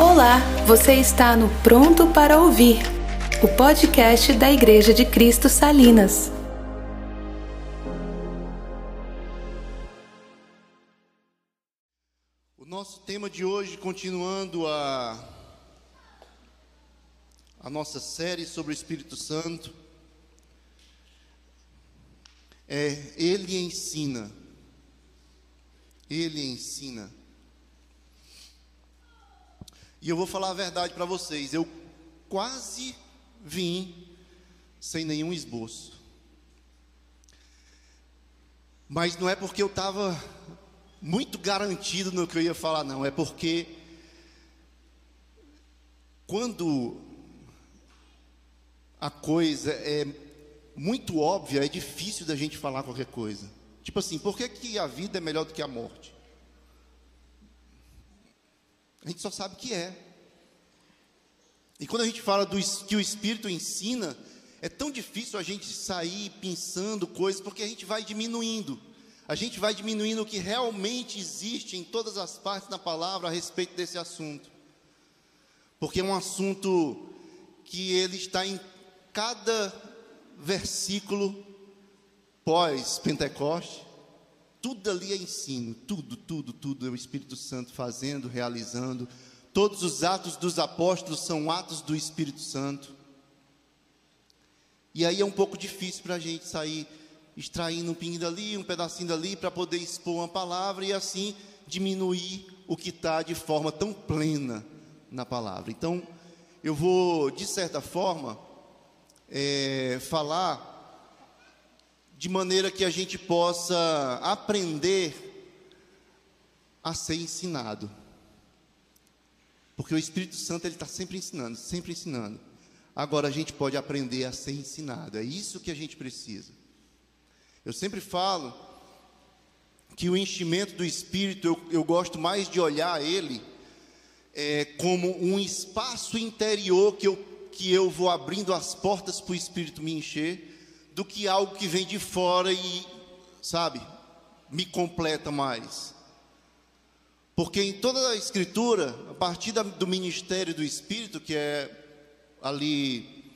Olá, você está no Pronto para Ouvir, o podcast da Igreja de Cristo Salinas. O nosso tema de hoje, continuando a, a nossa série sobre o Espírito Santo, é Ele ensina. Ele ensina. E eu vou falar a verdade para vocês, eu quase vim sem nenhum esboço. Mas não é porque eu estava muito garantido no que eu ia falar, não, é porque quando a coisa é muito óbvia, é difícil da gente falar qualquer coisa. Tipo assim, por que, que a vida é melhor do que a morte? A gente só sabe que é. E quando a gente fala do que o Espírito ensina, é tão difícil a gente sair pensando coisas, porque a gente vai diminuindo. A gente vai diminuindo o que realmente existe em todas as partes da palavra a respeito desse assunto. Porque é um assunto que ele está em cada versículo pós-Pentecoste. Tudo ali é ensino, tudo, tudo, tudo é o Espírito Santo fazendo, realizando. Todos os atos dos apóstolos são atos do Espírito Santo. E aí é um pouco difícil para a gente sair extraindo um pinguinho dali, um pedacinho dali, para poder expor uma palavra e assim diminuir o que está de forma tão plena na palavra. Então, eu vou, de certa forma, é, falar de maneira que a gente possa aprender a ser ensinado. Porque o Espírito Santo ele está sempre ensinando, sempre ensinando. Agora a gente pode aprender a ser ensinado. É isso que a gente precisa. Eu sempre falo que o enchimento do Espírito eu, eu gosto mais de olhar ele é, como um espaço interior que eu, que eu vou abrindo as portas para o Espírito me encher do que algo que vem de fora e, sabe, me completa mais. Porque em toda a Escritura, a partir do ministério do Espírito, que é ali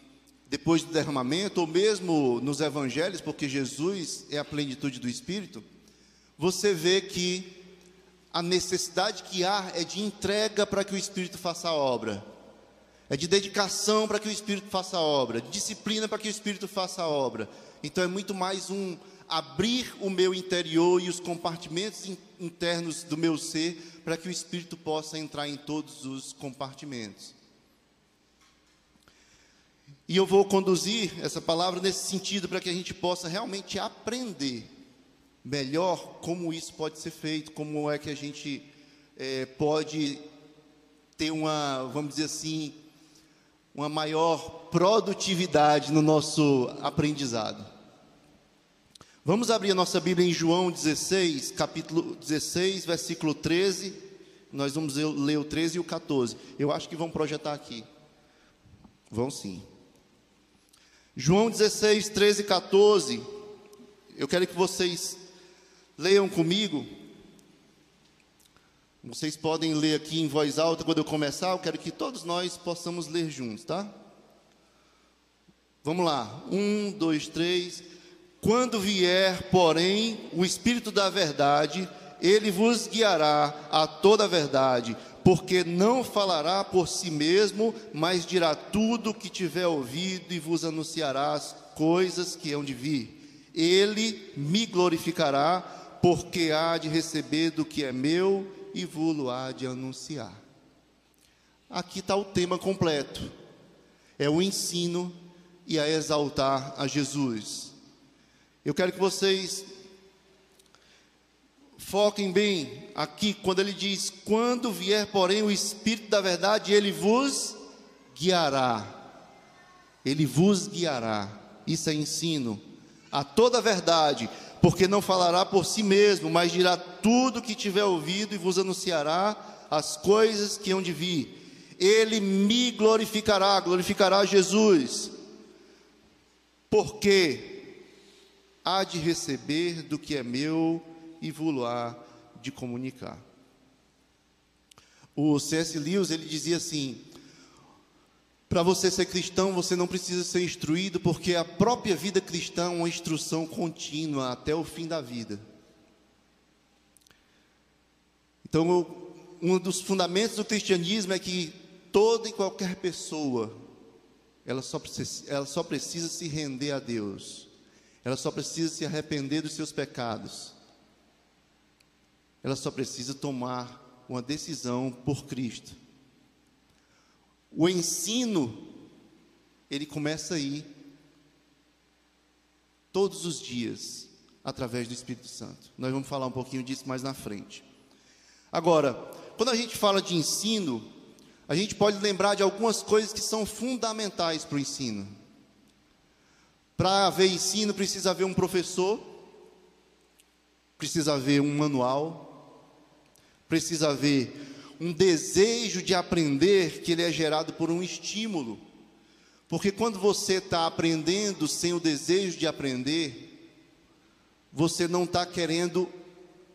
depois do derramamento, ou mesmo nos evangelhos, porque Jesus é a plenitude do Espírito, você vê que a necessidade que há é de entrega para que o Espírito faça a obra é de dedicação para que o Espírito faça a obra, de disciplina para que o Espírito faça a obra. Então é muito mais um abrir o meu interior e os compartimentos internos do meu ser para que o Espírito possa entrar em todos os compartimentos. E eu vou conduzir essa palavra nesse sentido para que a gente possa realmente aprender melhor como isso pode ser feito, como é que a gente é, pode ter uma, vamos dizer assim, uma maior produtividade no nosso aprendizado. Vamos abrir a nossa Bíblia em João 16, capítulo 16, versículo 13. Nós vamos ler o 13 e o 14. Eu acho que vão projetar aqui. Vão sim. João 16, 13 e 14. Eu quero que vocês leiam comigo. Vocês podem ler aqui em voz alta quando eu começar, eu quero que todos nós possamos ler juntos, tá? Vamos lá. Um, dois, três. Quando vier, porém, o Espírito da Verdade, ele vos guiará a toda a verdade, porque não falará por si mesmo, mas dirá tudo o que tiver ouvido e vos anunciará as coisas que hão de vir. Ele me glorificará, porque há de receber do que é meu e vulo há de anunciar. Aqui está o tema completo. É o ensino e a exaltar a Jesus. Eu quero que vocês foquem bem aqui quando ele diz: Quando vier, porém, o Espírito da Verdade, ele vos guiará. Ele vos guiará. Isso é ensino a toda verdade, porque não falará por si mesmo, mas dirá tudo o que tiver ouvido e vos anunciará as coisas que hão de vir. Ele me glorificará, glorificará Jesus, porque há de receber do que é meu e vou há de comunicar. O C.S. Lewis ele dizia assim: para você ser cristão, você não precisa ser instruído, porque a própria vida cristã é uma instrução contínua até o fim da vida. Então, um dos fundamentos do cristianismo é que toda e qualquer pessoa, ela só, precisa, ela só precisa se render a Deus, ela só precisa se arrepender dos seus pecados, ela só precisa tomar uma decisão por Cristo. O ensino, ele começa aí, todos os dias, através do Espírito Santo. Nós vamos falar um pouquinho disso mais na frente. Agora, quando a gente fala de ensino, a gente pode lembrar de algumas coisas que são fundamentais para o ensino. Para haver ensino, precisa haver um professor, precisa haver um manual, precisa haver um desejo de aprender que ele é gerado por um estímulo. Porque quando você está aprendendo sem o desejo de aprender, você não está querendo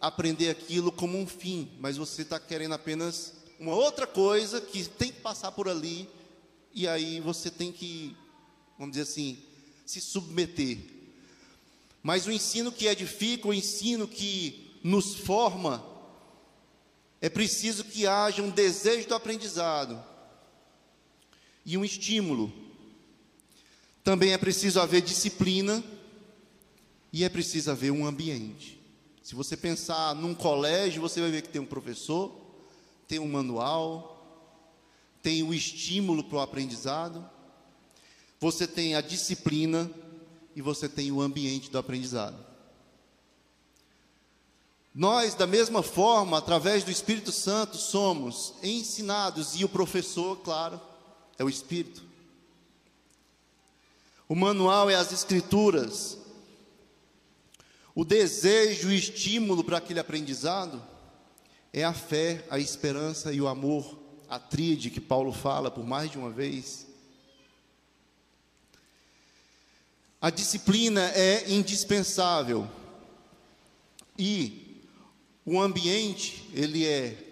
aprender aquilo como um fim, mas você está querendo apenas uma outra coisa que tem que passar por ali, e aí você tem que, vamos dizer assim, se submeter. Mas o ensino que edifica, o ensino que nos forma, é preciso que haja um desejo do aprendizado e um estímulo. Também é preciso haver disciplina e é preciso haver um ambiente. Se você pensar num colégio, você vai ver que tem um professor, tem um manual, tem o estímulo para o aprendizado, você tem a disciplina e você tem o ambiente do aprendizado. Nós, da mesma forma, através do Espírito Santo, somos ensinados, e o professor, claro, é o Espírito. O manual é as Escrituras. O desejo e estímulo para aquele aprendizado é a fé, a esperança e o amor, a tríade que Paulo fala por mais de uma vez. A disciplina é indispensável. E o ambiente, ele é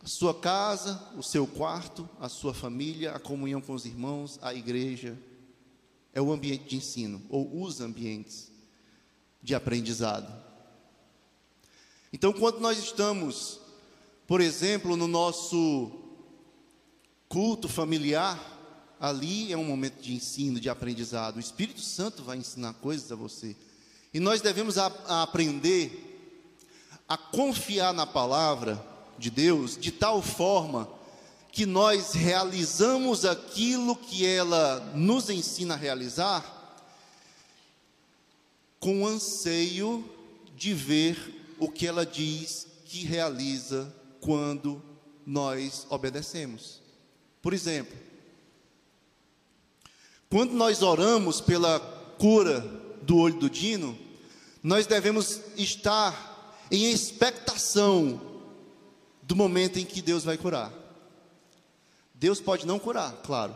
a sua casa, o seu quarto, a sua família, a comunhão com os irmãos, a igreja. É o ambiente de ensino, ou os ambientes de aprendizado. Então, quando nós estamos, por exemplo, no nosso culto familiar, ali é um momento de ensino, de aprendizado. O Espírito Santo vai ensinar coisas a você. E nós devemos a, a aprender a confiar na palavra de Deus de tal forma que nós realizamos aquilo que ela nos ensina a realizar com anseio de ver o que ela diz que realiza quando nós obedecemos. Por exemplo, quando nós oramos pela cura do olho do Dino, nós devemos estar em expectação do momento em que Deus vai curar. Deus pode não curar, claro,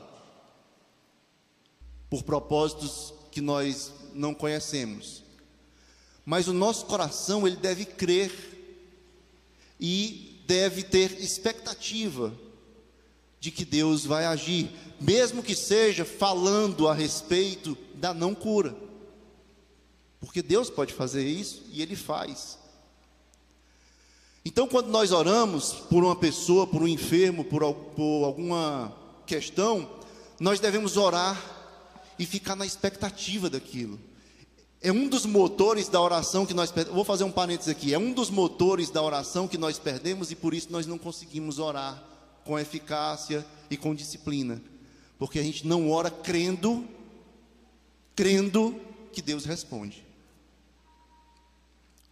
por propósitos que nós não conhecemos. Mas o nosso coração, ele deve crer e deve ter expectativa de que Deus vai agir, mesmo que seja falando a respeito da não cura. Porque Deus pode fazer isso e ele faz. Então, quando nós oramos por uma pessoa, por um enfermo, por, por alguma questão, nós devemos orar e ficar na expectativa daquilo. É um dos motores da oração que nós perdemos. Vou fazer um parênteses aqui. É um dos motores da oração que nós perdemos e por isso nós não conseguimos orar com eficácia e com disciplina. Porque a gente não ora crendo, crendo que Deus responde.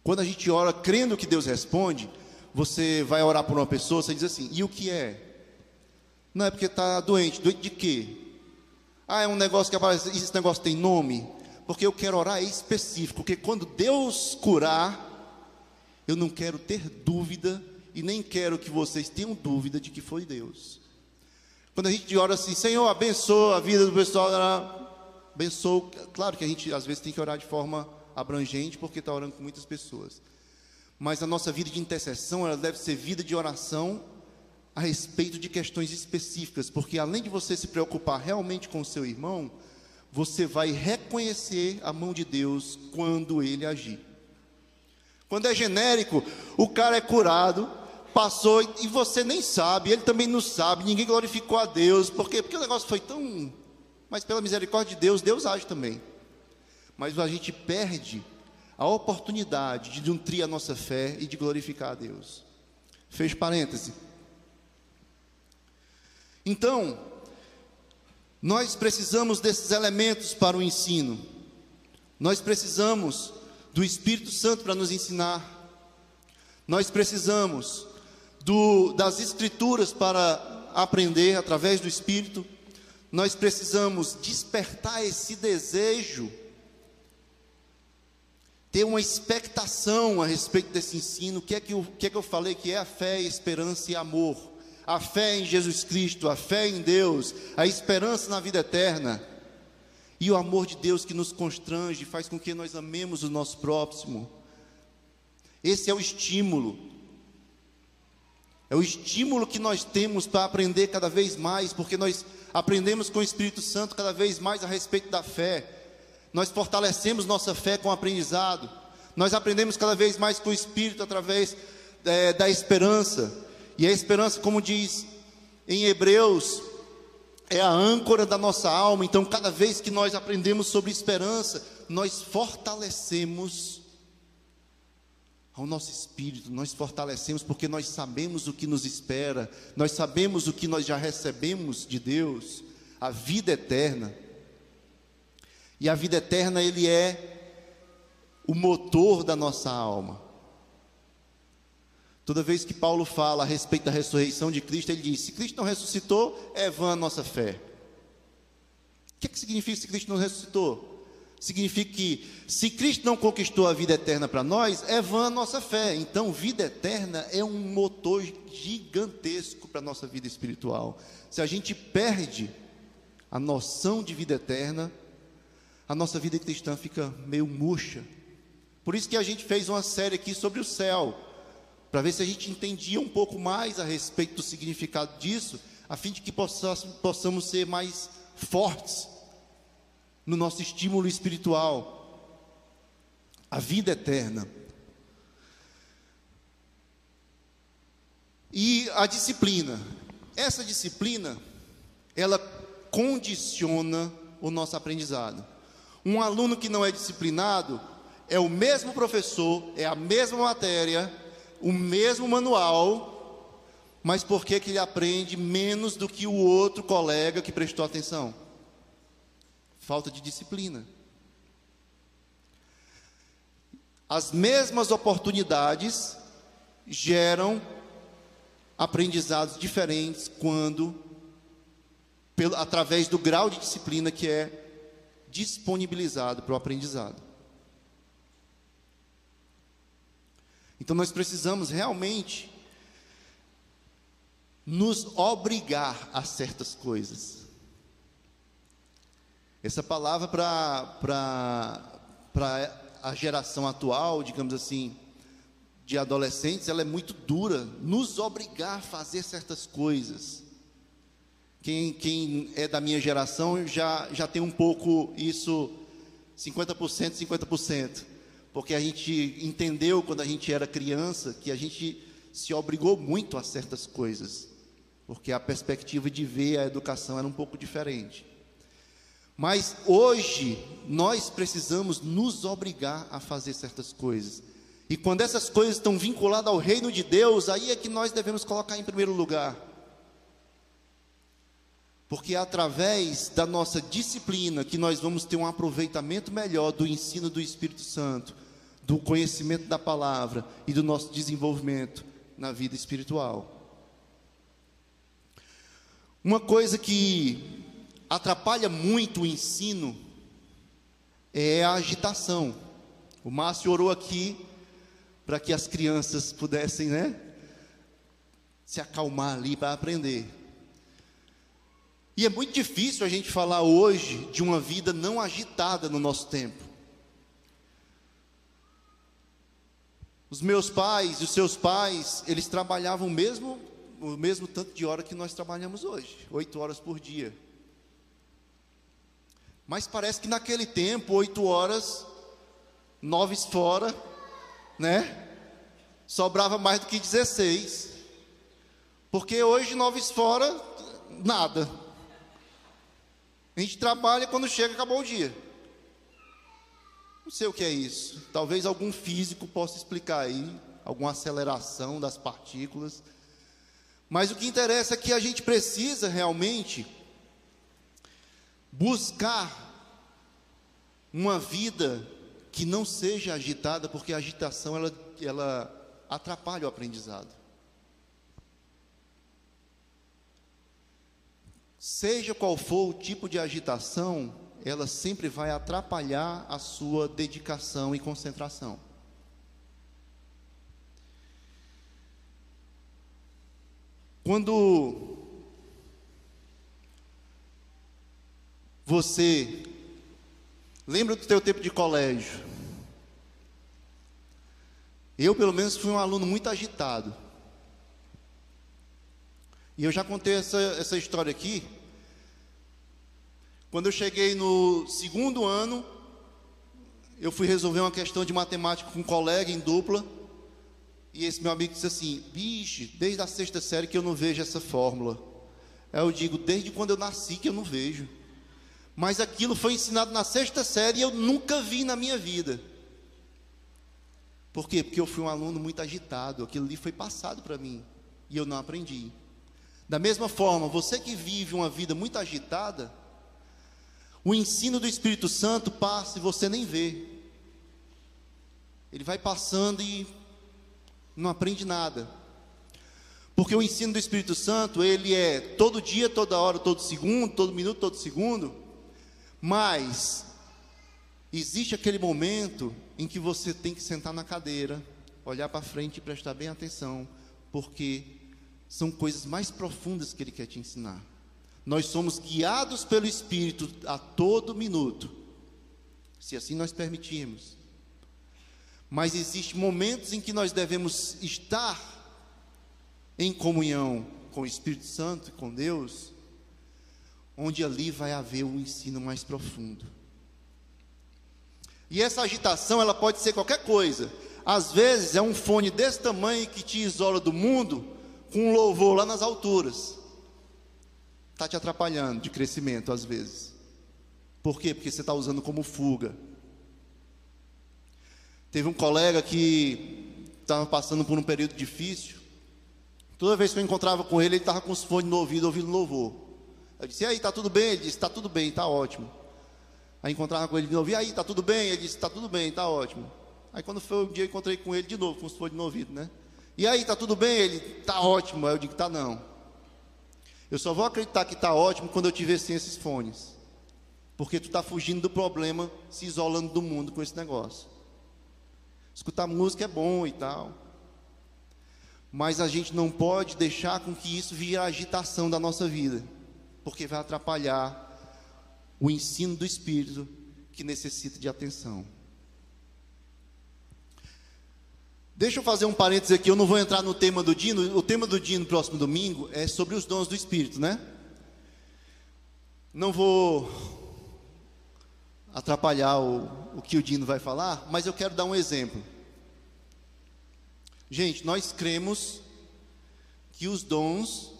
Quando a gente ora crendo que Deus responde, você vai orar por uma pessoa, você diz assim: e o que é? Não é porque está doente. Doente de quê? Ah, é um negócio que aparece. Esse negócio tem nome? Porque eu quero orar específico. Porque quando Deus curar, eu não quero ter dúvida e nem quero que vocês tenham dúvida de que foi Deus. Quando a gente ora assim, Senhor, abençoa a vida do pessoal, abençoa. Claro que a gente às vezes tem que orar de forma abrangente, porque está orando com muitas pessoas. Mas a nossa vida de intercessão, ela deve ser vida de oração a respeito de questões específicas, porque além de você se preocupar realmente com o seu irmão, você vai reconhecer a mão de Deus quando ele agir. Quando é genérico, o cara é curado, passou e você nem sabe, ele também não sabe, ninguém glorificou a Deus, por quê? Porque o negócio foi tão. Mas pela misericórdia de Deus, Deus age também. Mas a gente perde a oportunidade de nutrir a nossa fé e de glorificar a Deus. Fecho parêntese. Então, nós precisamos desses elementos para o ensino. Nós precisamos do Espírito Santo para nos ensinar. Nós precisamos do, das Escrituras para aprender através do Espírito. Nós precisamos despertar esse desejo, ter uma expectação a respeito desse ensino. O que é que eu, que é que eu falei que é a fé, esperança e amor? a fé em Jesus Cristo, a fé em Deus, a esperança na vida eterna e o amor de Deus que nos constrange, faz com que nós amemos o nosso próximo. Esse é o estímulo. É o estímulo que nós temos para aprender cada vez mais, porque nós aprendemos com o Espírito Santo cada vez mais a respeito da fé. Nós fortalecemos nossa fé com o aprendizado. Nós aprendemos cada vez mais com o Espírito através é, da esperança. E a esperança, como diz em Hebreus, é a âncora da nossa alma. Então, cada vez que nós aprendemos sobre esperança, nós fortalecemos ao nosso espírito, nós fortalecemos porque nós sabemos o que nos espera, nós sabemos o que nós já recebemos de Deus, a vida eterna. E a vida eterna, ele é o motor da nossa alma. Toda vez que Paulo fala a respeito da ressurreição de Cristo, ele diz: se Cristo não ressuscitou, é vã a nossa fé. O que, é que significa se Cristo não ressuscitou? Significa que se Cristo não conquistou a vida eterna para nós, é vã a nossa fé. Então, vida eterna é um motor gigantesco para a nossa vida espiritual. Se a gente perde a noção de vida eterna, a nossa vida cristã fica meio murcha. Por isso que a gente fez uma série aqui sobre o céu para ver se a gente entendia um pouco mais a respeito do significado disso, a fim de que possamos ser mais fortes no nosso estímulo espiritual, a vida eterna. E a disciplina, essa disciplina, ela condiciona o nosso aprendizado. Um aluno que não é disciplinado é o mesmo professor, é a mesma matéria, o mesmo manual, mas por que, que ele aprende menos do que o outro colega que prestou atenção? Falta de disciplina. As mesmas oportunidades geram aprendizados diferentes quando, pelo, através do grau de disciplina que é disponibilizado para o aprendizado. Então nós precisamos realmente nos obrigar a certas coisas. Essa palavra para a geração atual, digamos assim, de adolescentes, ela é muito dura. Nos obrigar a fazer certas coisas. Quem, quem é da minha geração já, já tem um pouco isso, 50%, 50% porque a gente entendeu quando a gente era criança que a gente se obrigou muito a certas coisas, porque a perspectiva de ver a educação era um pouco diferente. Mas hoje nós precisamos nos obrigar a fazer certas coisas. E quando essas coisas estão vinculadas ao reino de Deus, aí é que nós devemos colocar em primeiro lugar. Porque é através da nossa disciplina que nós vamos ter um aproveitamento melhor do ensino do Espírito Santo, do conhecimento da palavra e do nosso desenvolvimento na vida espiritual. Uma coisa que atrapalha muito o ensino é a agitação. O Márcio orou aqui para que as crianças pudessem, né, se acalmar ali para aprender. E é muito difícil a gente falar hoje de uma vida não agitada no nosso tempo. Os meus pais e os seus pais, eles trabalhavam mesmo o mesmo tanto de hora que nós trabalhamos hoje, oito horas por dia. Mas parece que naquele tempo, oito horas, nove fora, né? Sobrava mais do que 16. Porque hoje, nove fora, nada. A gente trabalha quando chega, acabou o dia. Não sei o que é isso. Talvez algum físico possa explicar aí, alguma aceleração das partículas. Mas o que interessa é que a gente precisa realmente buscar uma vida que não seja agitada, porque a agitação ela, ela atrapalha o aprendizado. Seja qual for o tipo de agitação, ela sempre vai atrapalhar a sua dedicação e concentração. Quando você lembra do teu tempo de colégio, eu pelo menos fui um aluno muito agitado. E eu já contei essa, essa história aqui. Quando eu cheguei no segundo ano, eu fui resolver uma questão de matemática com um colega em dupla. E esse meu amigo disse assim: Bicho, desde a sexta série que eu não vejo essa fórmula. Aí eu digo: Desde quando eu nasci que eu não vejo. Mas aquilo foi ensinado na sexta série e eu nunca vi na minha vida. Por quê? Porque eu fui um aluno muito agitado. Aquilo ali foi passado para mim e eu não aprendi. Da mesma forma, você que vive uma vida muito agitada, o ensino do Espírito Santo passa e você nem vê. Ele vai passando e não aprende nada. Porque o ensino do Espírito Santo, ele é todo dia, toda hora, todo segundo, todo minuto, todo segundo. Mas existe aquele momento em que você tem que sentar na cadeira, olhar para frente e prestar bem atenção, porque são coisas mais profundas que ele quer te ensinar. Nós somos guiados pelo Espírito a todo minuto, se assim nós permitirmos. Mas existem momentos em que nós devemos estar em comunhão com o Espírito Santo, com Deus, onde ali vai haver um ensino mais profundo. E essa agitação, ela pode ser qualquer coisa. Às vezes é um fone desse tamanho que te isola do mundo, com um louvor lá nas alturas. Está te atrapalhando de crescimento às vezes. Por quê? Porque você está usando como fuga. Teve um colega que estava passando por um período difícil. Toda vez que eu encontrava com ele, ele estava com os fones no ouvido, ouvindo louvor. Eu disse, e aí, está tudo bem? Ele disse, está tudo bem, está ótimo. Aí encontrava com ele de novo, e aí, está tudo bem? Ele disse, está tudo bem, está ótimo. Aí quando foi um dia, eu encontrei com ele de novo, com os fones no ouvido, né? E aí, está tudo bem? Ele, está ótimo. Aí eu digo, está não. Eu só vou acreditar que está ótimo quando eu tiver sem esses fones. Porque tu está fugindo do problema, se isolando do mundo com esse negócio. Escutar música é bom e tal. Mas a gente não pode deixar com que isso vire a agitação da nossa vida, porque vai atrapalhar o ensino do Espírito que necessita de atenção. Deixa eu fazer um parênteses aqui, eu não vou entrar no tema do Dino. O tema do Dino próximo domingo é sobre os dons do Espírito, né? Não vou atrapalhar o, o que o Dino vai falar, mas eu quero dar um exemplo. Gente, nós cremos que os dons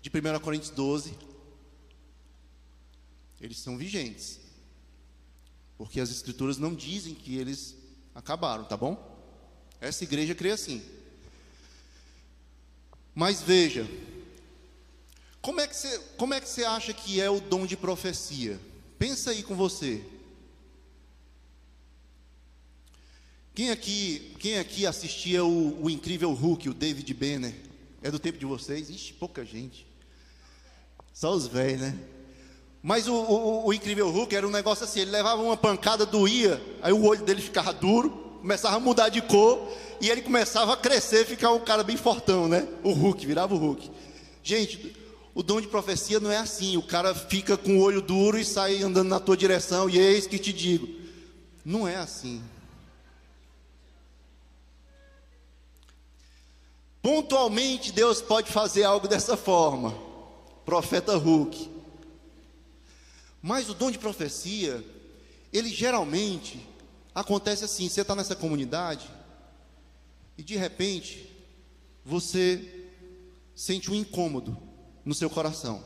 de 1 Coríntios 12 eles são vigentes. Porque as escrituras não dizem que eles acabaram, tá bom? Essa igreja crê assim. Mas veja, como é que você, como é que você acha que é o dom de profecia? Pensa aí com você. Quem aqui, quem aqui assistia o, o incrível Hulk, o David Banner? É do tempo de vocês? Ixi, pouca gente. Só os velhos, né? Mas o, o, o, incrível Hulk era um negócio assim: ele levava uma pancada, doía, aí o olho dele ficava duro, começava a mudar de cor, e ele começava a crescer, ficar um cara bem fortão, né? O Hulk, virava o Hulk. Gente, o dom de profecia não é assim: o cara fica com o olho duro e sai andando na tua direção, e eis que te digo. Não é assim. Pontualmente Deus pode fazer algo dessa forma. Profeta Hulk. Mas o dom de profecia, ele geralmente acontece assim: você está nessa comunidade e de repente você sente um incômodo no seu coração.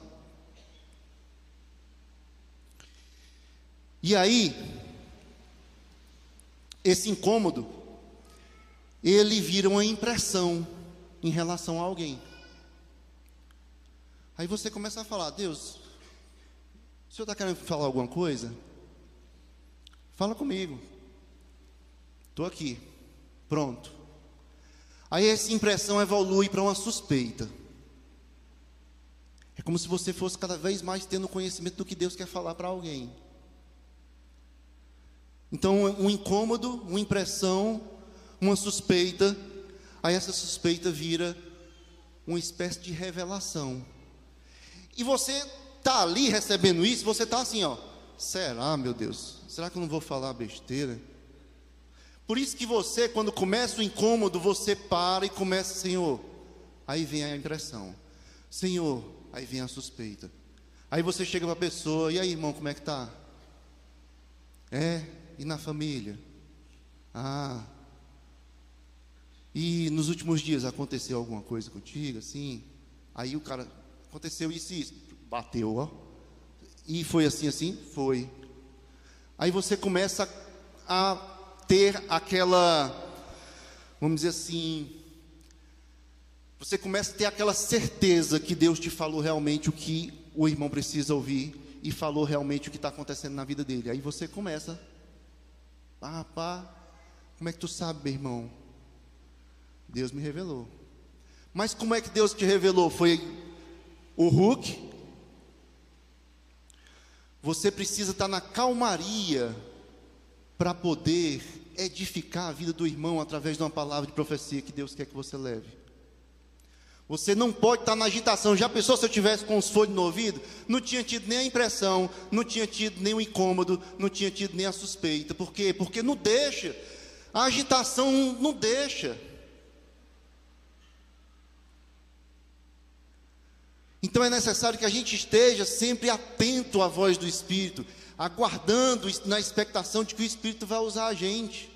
E aí, esse incômodo, ele vira uma impressão em relação a alguém. Aí você começa a falar: Deus, o senhor está querendo falar alguma coisa? Fala comigo. Estou aqui. Pronto. Aí essa impressão evolui para uma suspeita. É como se você fosse cada vez mais tendo conhecimento do que Deus quer falar para alguém. Então, um incômodo, uma impressão, uma suspeita, aí essa suspeita vira uma espécie de revelação. E você está ali recebendo isso, você está assim, ó. Será, meu Deus? Será que eu não vou falar besteira? Por isso que você, quando começa o incômodo, você para e começa, Senhor. Aí vem a impressão. Senhor, aí vem a suspeita. Aí você chega para a pessoa, e aí, irmão, como é que tá? É, e na família? Ah. E nos últimos dias aconteceu alguma coisa contigo, assim? Aí o cara, aconteceu isso e isso. Bateu, ó. E foi assim, assim? Foi. Aí você começa a ter aquela, vamos dizer assim, você começa a ter aquela certeza que Deus te falou realmente o que o irmão precisa ouvir e falou realmente o que está acontecendo na vida dele. Aí você começa Pá, pá. Como é que tu sabe, meu irmão? Deus me revelou. Mas como é que Deus te revelou? Foi o Hulk? Você precisa estar na calmaria para poder edificar a vida do irmão através de uma palavra de profecia que Deus quer que você leve. Você não pode estar na agitação. Já pensou se eu tivesse com os folhos no ouvido? Não tinha tido nem a impressão, não tinha tido nem o incômodo, não tinha tido nem a suspeita. Por quê? Porque não deixa. A agitação não deixa. Então é necessário que a gente esteja sempre atento à voz do Espírito, aguardando na expectação de que o Espírito vai usar a gente.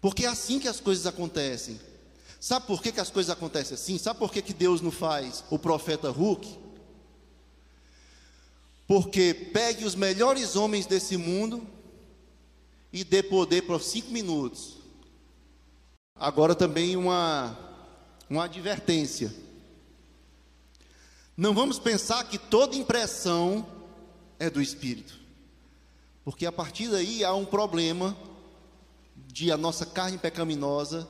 Porque é assim que as coisas acontecem. Sabe por que, que as coisas acontecem assim? Sabe por que, que Deus não faz o profeta Hulk? Porque pegue os melhores homens desse mundo e dê poder por cinco minutos. Agora também uma, uma advertência. Não vamos pensar que toda impressão é do Espírito. Porque a partir daí há um problema de a nossa carne pecaminosa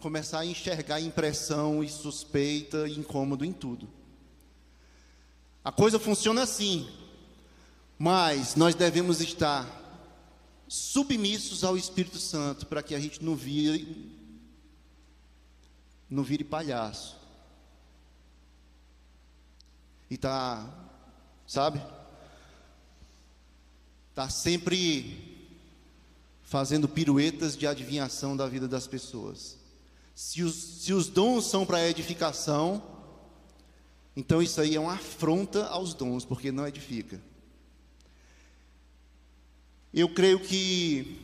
começar a enxergar impressão e suspeita e incômodo em tudo. A coisa funciona assim, mas nós devemos estar submissos ao Espírito Santo para que a gente não vire não vire palhaço. E tá, sabe? Tá sempre fazendo piruetas de adivinhação da vida das pessoas. Se os, se os dons são para edificação, então isso aí é uma afronta aos dons, porque não edifica. Eu creio que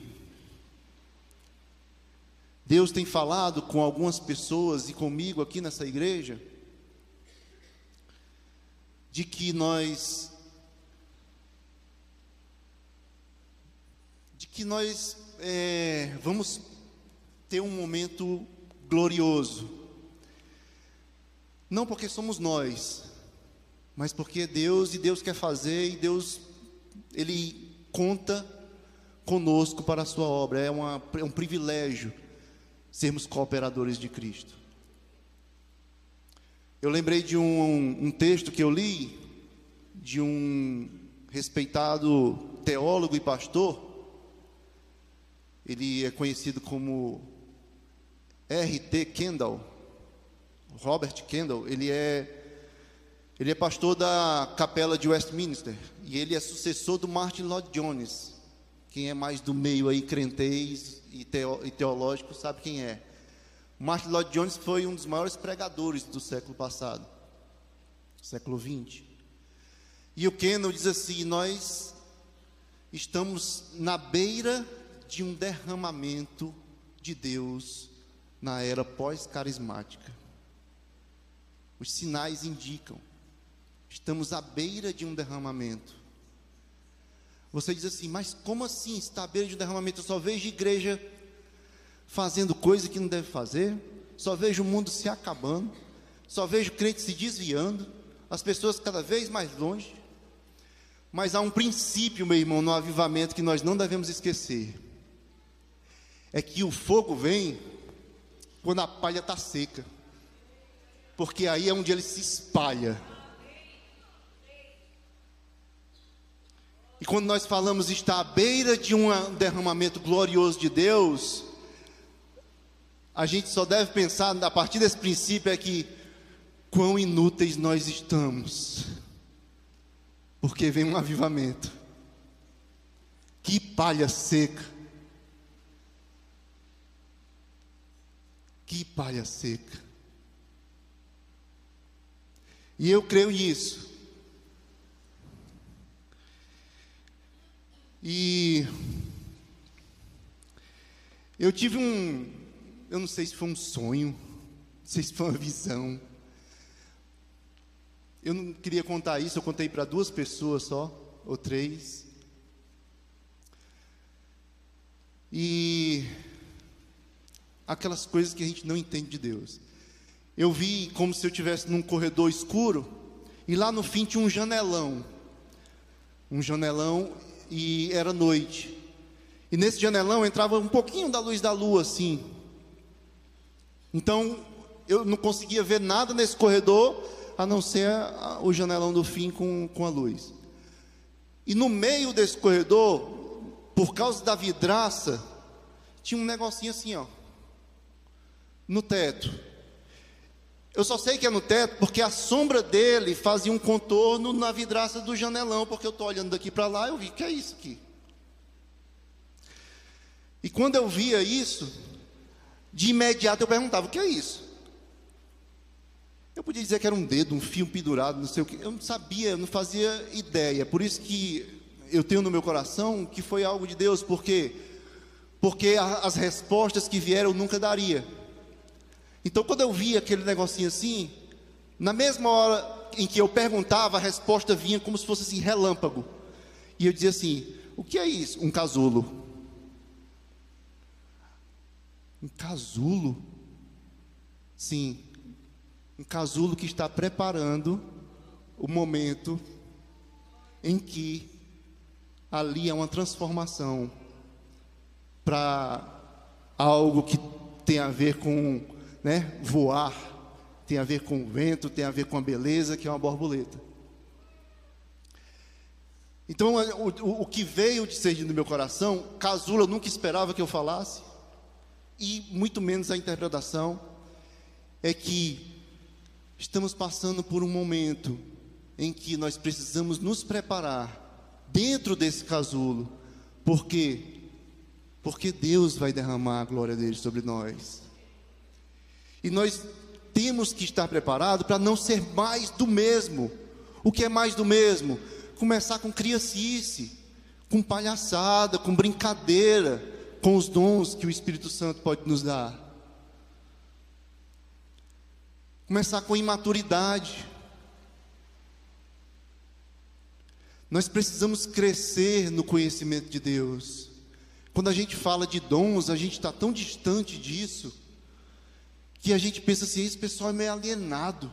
Deus tem falado com algumas pessoas e comigo aqui nessa igreja, de que nós que nós é, vamos ter um momento glorioso. Não porque somos nós, mas porque Deus e Deus quer fazer e Deus, Ele conta conosco para a sua obra. É, uma, é um privilégio sermos cooperadores de Cristo. Eu lembrei de um, um texto que eu li, de um respeitado teólogo e pastor, ele é conhecido como R.T. Kendall, Robert Kendall, ele é ele é pastor da capela de Westminster e ele é sucessor do Martin Lloyd Jones, Quem é mais do meio aí, crentez e, teológico, sabe quem é. Martin Lloyd Jones foi um dos maiores pregadores do século passado, século 20. E o Kendall diz assim: nós estamos na beira de um derramamento de Deus na era pós-carismática. Os sinais indicam, estamos à beira de um derramamento. Você diz assim, mas como assim está à beira de um derramamento? Eu só vejo igreja fazendo coisa que não deve fazer, só vejo o mundo se acabando, só vejo crentes se desviando, as pessoas cada vez mais longe. Mas há um princípio, meu irmão, no avivamento que nós não devemos esquecer: é que o fogo vem quando a palha está seca, porque aí é onde ele se espalha. E quando nós falamos está à beira de um derramamento glorioso de Deus, a gente só deve pensar a partir desse princípio é que quão inúteis nós estamos. Porque vem um avivamento. Que palha seca. Que palha seca. E eu creio nisso. E eu tive um, eu não sei se foi um sonho, não sei se foi uma visão. Eu não queria contar isso, eu contei para duas pessoas só, ou três. E aquelas coisas que a gente não entende de Deus. Eu vi como se eu estivesse num corredor escuro e lá no fim tinha um janelão. Um janelão e era noite. E nesse janelão entrava um pouquinho da luz da lua, assim. Então eu não conseguia ver nada nesse corredor, a não ser o janelão do fim com, com a luz. E no meio desse corredor, por causa da vidraça, tinha um negocinho assim, ó, no teto. Eu só sei que é no teto porque a sombra dele fazia um contorno na vidraça do janelão, porque eu estou olhando daqui para lá, eu vi que é isso aqui. E quando eu via isso, de imediato eu perguntava: o que é isso? Eu podia dizer que era um dedo, um fio pendurado, não sei o que. Eu não sabia, eu não fazia ideia. Por isso que eu tenho no meu coração que foi algo de Deus, porque porque as respostas que vieram eu nunca daria. Então, quando eu via aquele negocinho assim, na mesma hora em que eu perguntava, a resposta vinha como se fosse assim, relâmpago. E eu dizia assim: O que é isso? Um casulo. Um casulo? Sim, um casulo que está preparando o momento em que ali é uma transformação para algo que tem a ver com né, voar, tem a ver com o vento, tem a ver com a beleza, que é uma borboleta. Então, o, o, que veio de ser no meu coração, Casula nunca esperava que eu falasse, e muito menos a interpretação, é que estamos passando por um momento em que nós precisamos nos preparar dentro desse casulo, porque porque Deus vai derramar a glória dele sobre nós. E nós temos que estar preparados para não ser mais do mesmo. O que é mais do mesmo? Começar com criancice, com palhaçada, com brincadeira, com os dons que o Espírito Santo pode nos dar. Começar com imaturidade. Nós precisamos crescer no conhecimento de Deus. Quando a gente fala de dons, a gente está tão distante disso que a gente pensa assim: esse pessoal é meio alienado.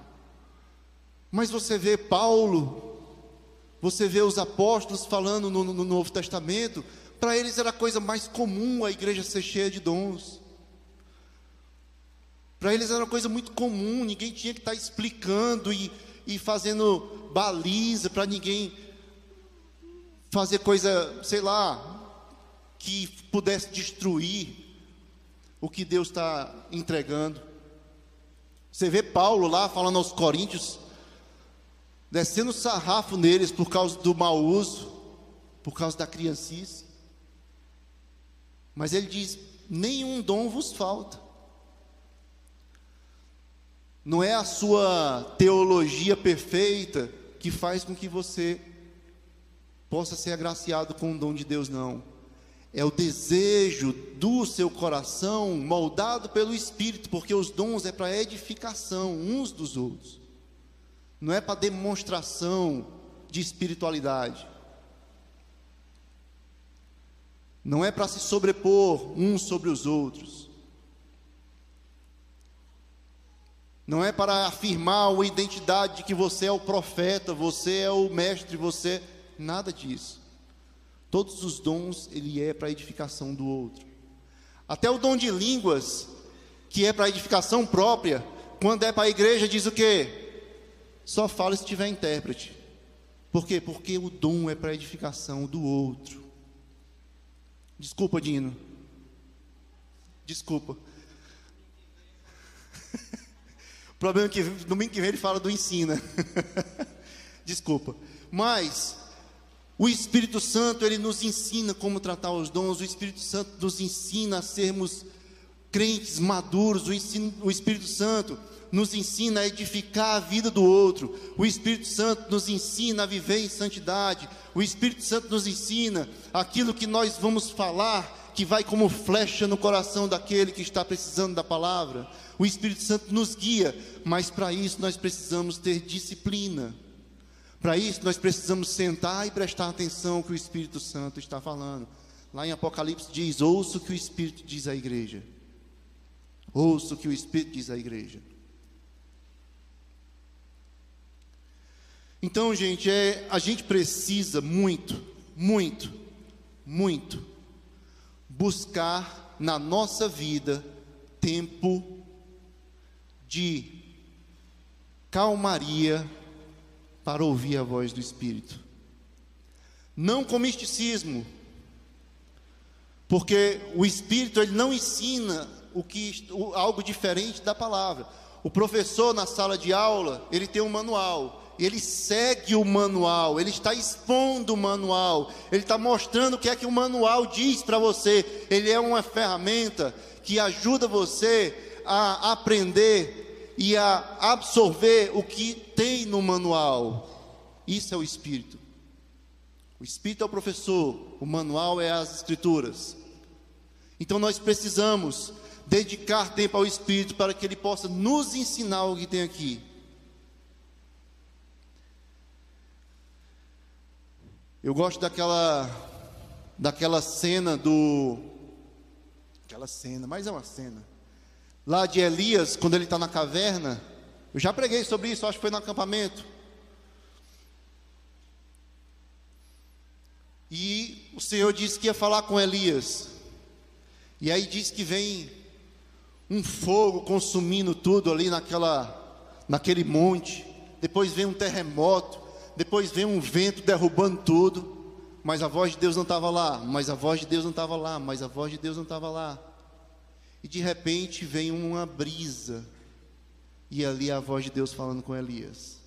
Mas você vê Paulo, você vê os apóstolos falando no, no Novo Testamento, para eles era a coisa mais comum a igreja ser cheia de dons. Para eles era uma coisa muito comum, ninguém tinha que estar tá explicando e, e fazendo baliza para ninguém fazer coisa, sei lá, que pudesse destruir o que Deus está entregando. Você vê Paulo lá falando aos coríntios, descendo sarrafo neles por causa do mau uso, por causa da criancice. Mas ele diz: nenhum dom vos falta. Não é a sua teologia perfeita que faz com que você possa ser agraciado com o dom de Deus, não. É o desejo do seu coração moldado pelo Espírito, porque os dons é para edificação uns dos outros, não é para demonstração de espiritualidade, não é para se sobrepor uns sobre os outros. Não é para afirmar uma identidade de que você é o profeta, você é o mestre, você nada disso. Todos os dons ele é para edificação do outro. Até o dom de línguas, que é para edificação própria, quando é para a igreja diz o quê? Só fala se tiver intérprete. Por quê? Porque o dom é para edificação do outro. Desculpa, Dino. Desculpa. O problema é que domingo que vem ele fala do ensina. Desculpa. Mas o Espírito Santo, ele nos ensina como tratar os dons, o Espírito Santo nos ensina a sermos crentes maduros, o, ensino, o Espírito Santo nos ensina a edificar a vida do outro, o Espírito Santo nos ensina a viver em santidade, o Espírito Santo nos ensina aquilo que nós vamos falar, que vai como flecha no coração daquele que está precisando da palavra. O Espírito Santo nos guia, mas para isso nós precisamos ter disciplina. Para isso nós precisamos sentar e prestar atenção ao que o Espírito Santo está falando. Lá em Apocalipse diz: ouça o que o Espírito diz à igreja. Ouça o que o Espírito diz à igreja. Então, gente, é, a gente precisa muito, muito, muito buscar na nossa vida tempo de calmaria para ouvir a voz do Espírito. Não com misticismo, porque o Espírito ele não ensina o que algo diferente da palavra. O professor na sala de aula ele tem um manual ele segue o manual, ele está expondo o manual, ele está mostrando o que é que o manual diz para você. Ele é uma ferramenta que ajuda você a aprender e a absorver o que tem no manual. Isso é o Espírito. O Espírito é o professor, o manual é as Escrituras. Então nós precisamos dedicar tempo ao Espírito para que ele possa nos ensinar o que tem aqui. Eu gosto daquela daquela cena do aquela cena, mas é uma cena. Lá de Elias, quando ele está na caverna, eu já preguei sobre isso, acho que foi no acampamento. E o Senhor disse que ia falar com Elias. E aí diz que vem um fogo consumindo tudo ali naquela naquele monte. Depois vem um terremoto depois vem um vento derrubando tudo, mas a voz de Deus não estava lá, mas a voz de Deus não estava lá, mas a voz de Deus não estava lá. E de repente vem uma brisa, e ali é a voz de Deus falando com Elias.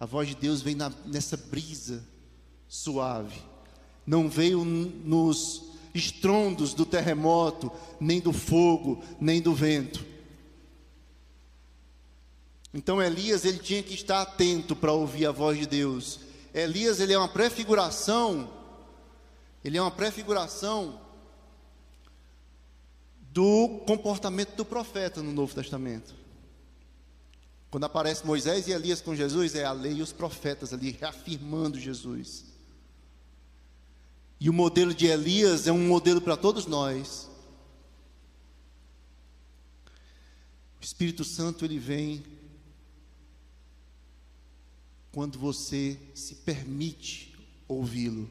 A voz de Deus vem na, nessa brisa suave, não veio nos estrondos do terremoto, nem do fogo, nem do vento então Elias ele tinha que estar atento para ouvir a voz de Deus. Elias ele é uma prefiguração, ele é uma prefiguração do comportamento do profeta no Novo Testamento. Quando aparece Moisés e Elias com Jesus, é a lei e os profetas ali reafirmando Jesus. E o modelo de Elias é um modelo para todos nós. O Espírito Santo ele vem quando você se permite ouvi-lo.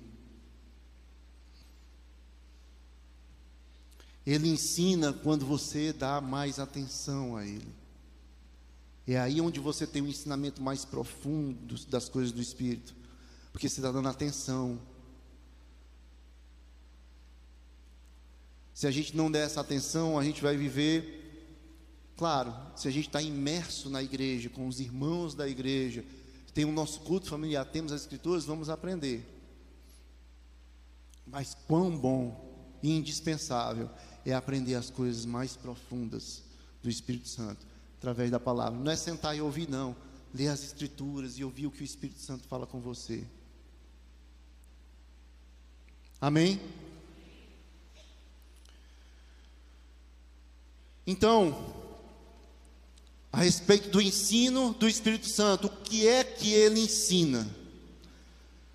Ele ensina quando você dá mais atenção a Ele. É aí onde você tem um ensinamento mais profundo das coisas do Espírito, porque você está dando atenção. Se a gente não der essa atenção, a gente vai viver, claro, se a gente está imerso na igreja, com os irmãos da igreja, tem o nosso culto familiar, temos as escrituras, vamos aprender. Mas quão bom e indispensável é aprender as coisas mais profundas do Espírito Santo através da palavra. Não é sentar e ouvir, não. Ler as Escrituras e ouvir o que o Espírito Santo fala com você. Amém? Então, a respeito do ensino do Espírito Santo, o que é que ele ensina?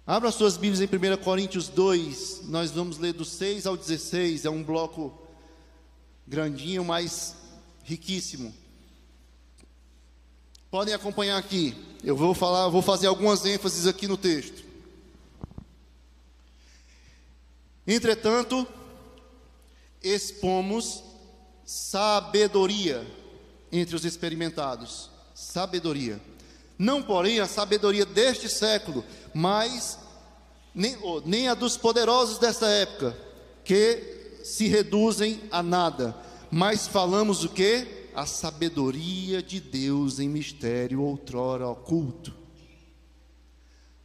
Abra suas Bíblias em 1 Coríntios 2, nós vamos ler do 6 ao 16, é um bloco grandinho, mas riquíssimo. Podem acompanhar aqui. Eu vou falar, vou fazer algumas ênfases aqui no texto. Entretanto, expomos sabedoria entre os experimentados. Sabedoria. Não, porém, a sabedoria deste século, mas nem, nem a dos poderosos desta época, que se reduzem a nada. Mas falamos o que? A sabedoria de Deus em mistério outrora oculto.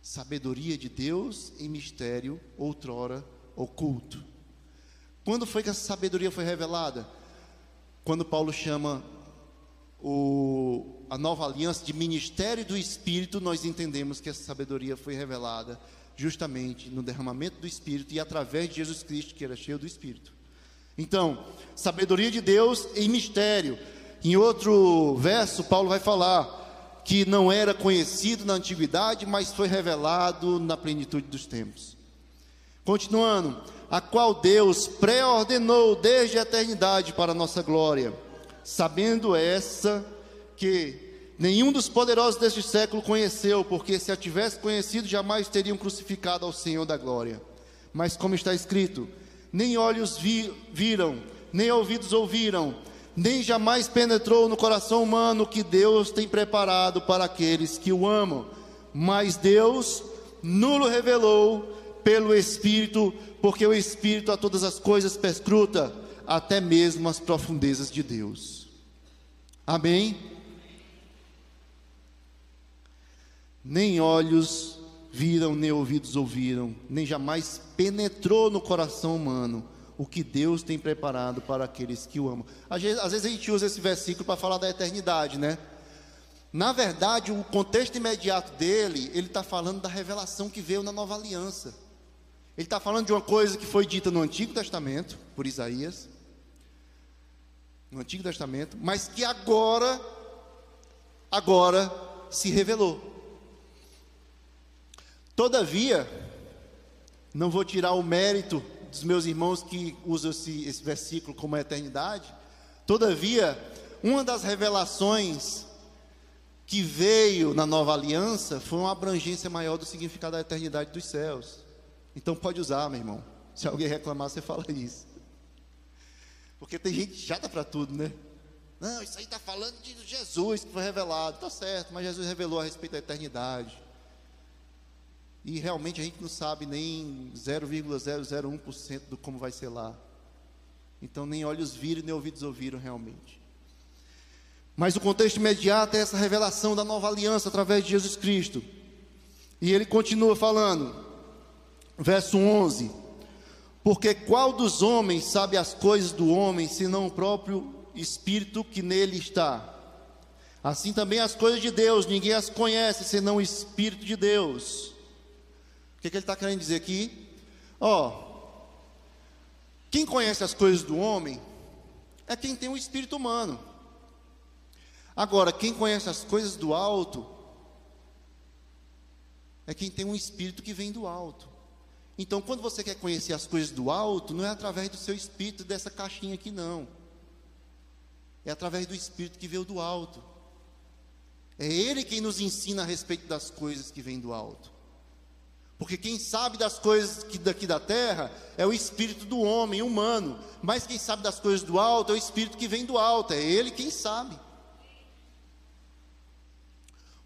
Sabedoria de Deus em mistério outrora oculto. Quando foi que essa sabedoria foi revelada? Quando Paulo chama o, a nova aliança de ministério do Espírito, nós entendemos que essa sabedoria foi revelada justamente no derramamento do Espírito e através de Jesus Cristo, que era cheio do Espírito. Então, sabedoria de Deus em mistério. Em outro verso, Paulo vai falar que não era conhecido na antiguidade, mas foi revelado na plenitude dos tempos. Continuando, a qual Deus pré-ordenou desde a eternidade para a nossa glória sabendo essa que nenhum dos poderosos deste século conheceu, porque se a tivesse conhecido, jamais teriam crucificado ao Senhor da glória. Mas como está escrito, nem olhos vi, viram, nem ouvidos ouviram, nem jamais penetrou no coração humano que Deus tem preparado para aqueles que o amam. Mas Deus nulo revelou pelo Espírito, porque o Espírito a todas as coisas perscruta até mesmo as profundezas de Deus. Amém? Nem olhos viram, nem ouvidos ouviram, nem jamais penetrou no coração humano o que Deus tem preparado para aqueles que o amam. Às vezes, às vezes a gente usa esse versículo para falar da eternidade, né? Na verdade, o contexto imediato dele, ele está falando da revelação que veio na nova aliança. Ele está falando de uma coisa que foi dita no Antigo Testamento, por Isaías, no Antigo Testamento, mas que agora, agora se revelou. Todavia, não vou tirar o mérito dos meus irmãos que usam esse, esse versículo como eternidade. Todavia, uma das revelações que veio na nova aliança foi uma abrangência maior do significado da eternidade dos céus. Então pode usar, meu irmão. Se alguém reclamar, você fala isso. Porque tem gente chata para tudo, né? Não, isso aí está falando de Jesus que foi revelado. Está certo, mas Jesus revelou a respeito da eternidade. E realmente a gente não sabe nem 0,001% do como vai ser lá. Então nem olhos viram, nem ouvidos ouviram realmente. Mas o contexto imediato é essa revelação da nova aliança através de Jesus Cristo. E ele continua falando, verso 11: porque qual dos homens sabe as coisas do homem, senão o próprio Espírito que nele está? Assim também as coisas de Deus, ninguém as conhece, senão o Espírito de Deus. O que, que ele está querendo dizer aqui? Ó, oh, quem conhece as coisas do homem é quem tem o espírito humano. Agora, quem conhece as coisas do alto é quem tem um espírito que vem do alto. Então, quando você quer conhecer as coisas do alto, não é através do seu espírito dessa caixinha aqui, não. É através do espírito que veio do alto. É ele quem nos ensina a respeito das coisas que vêm do alto. Porque quem sabe das coisas que daqui da terra é o espírito do homem humano, mas quem sabe das coisas do alto é o espírito que vem do alto, é ele quem sabe.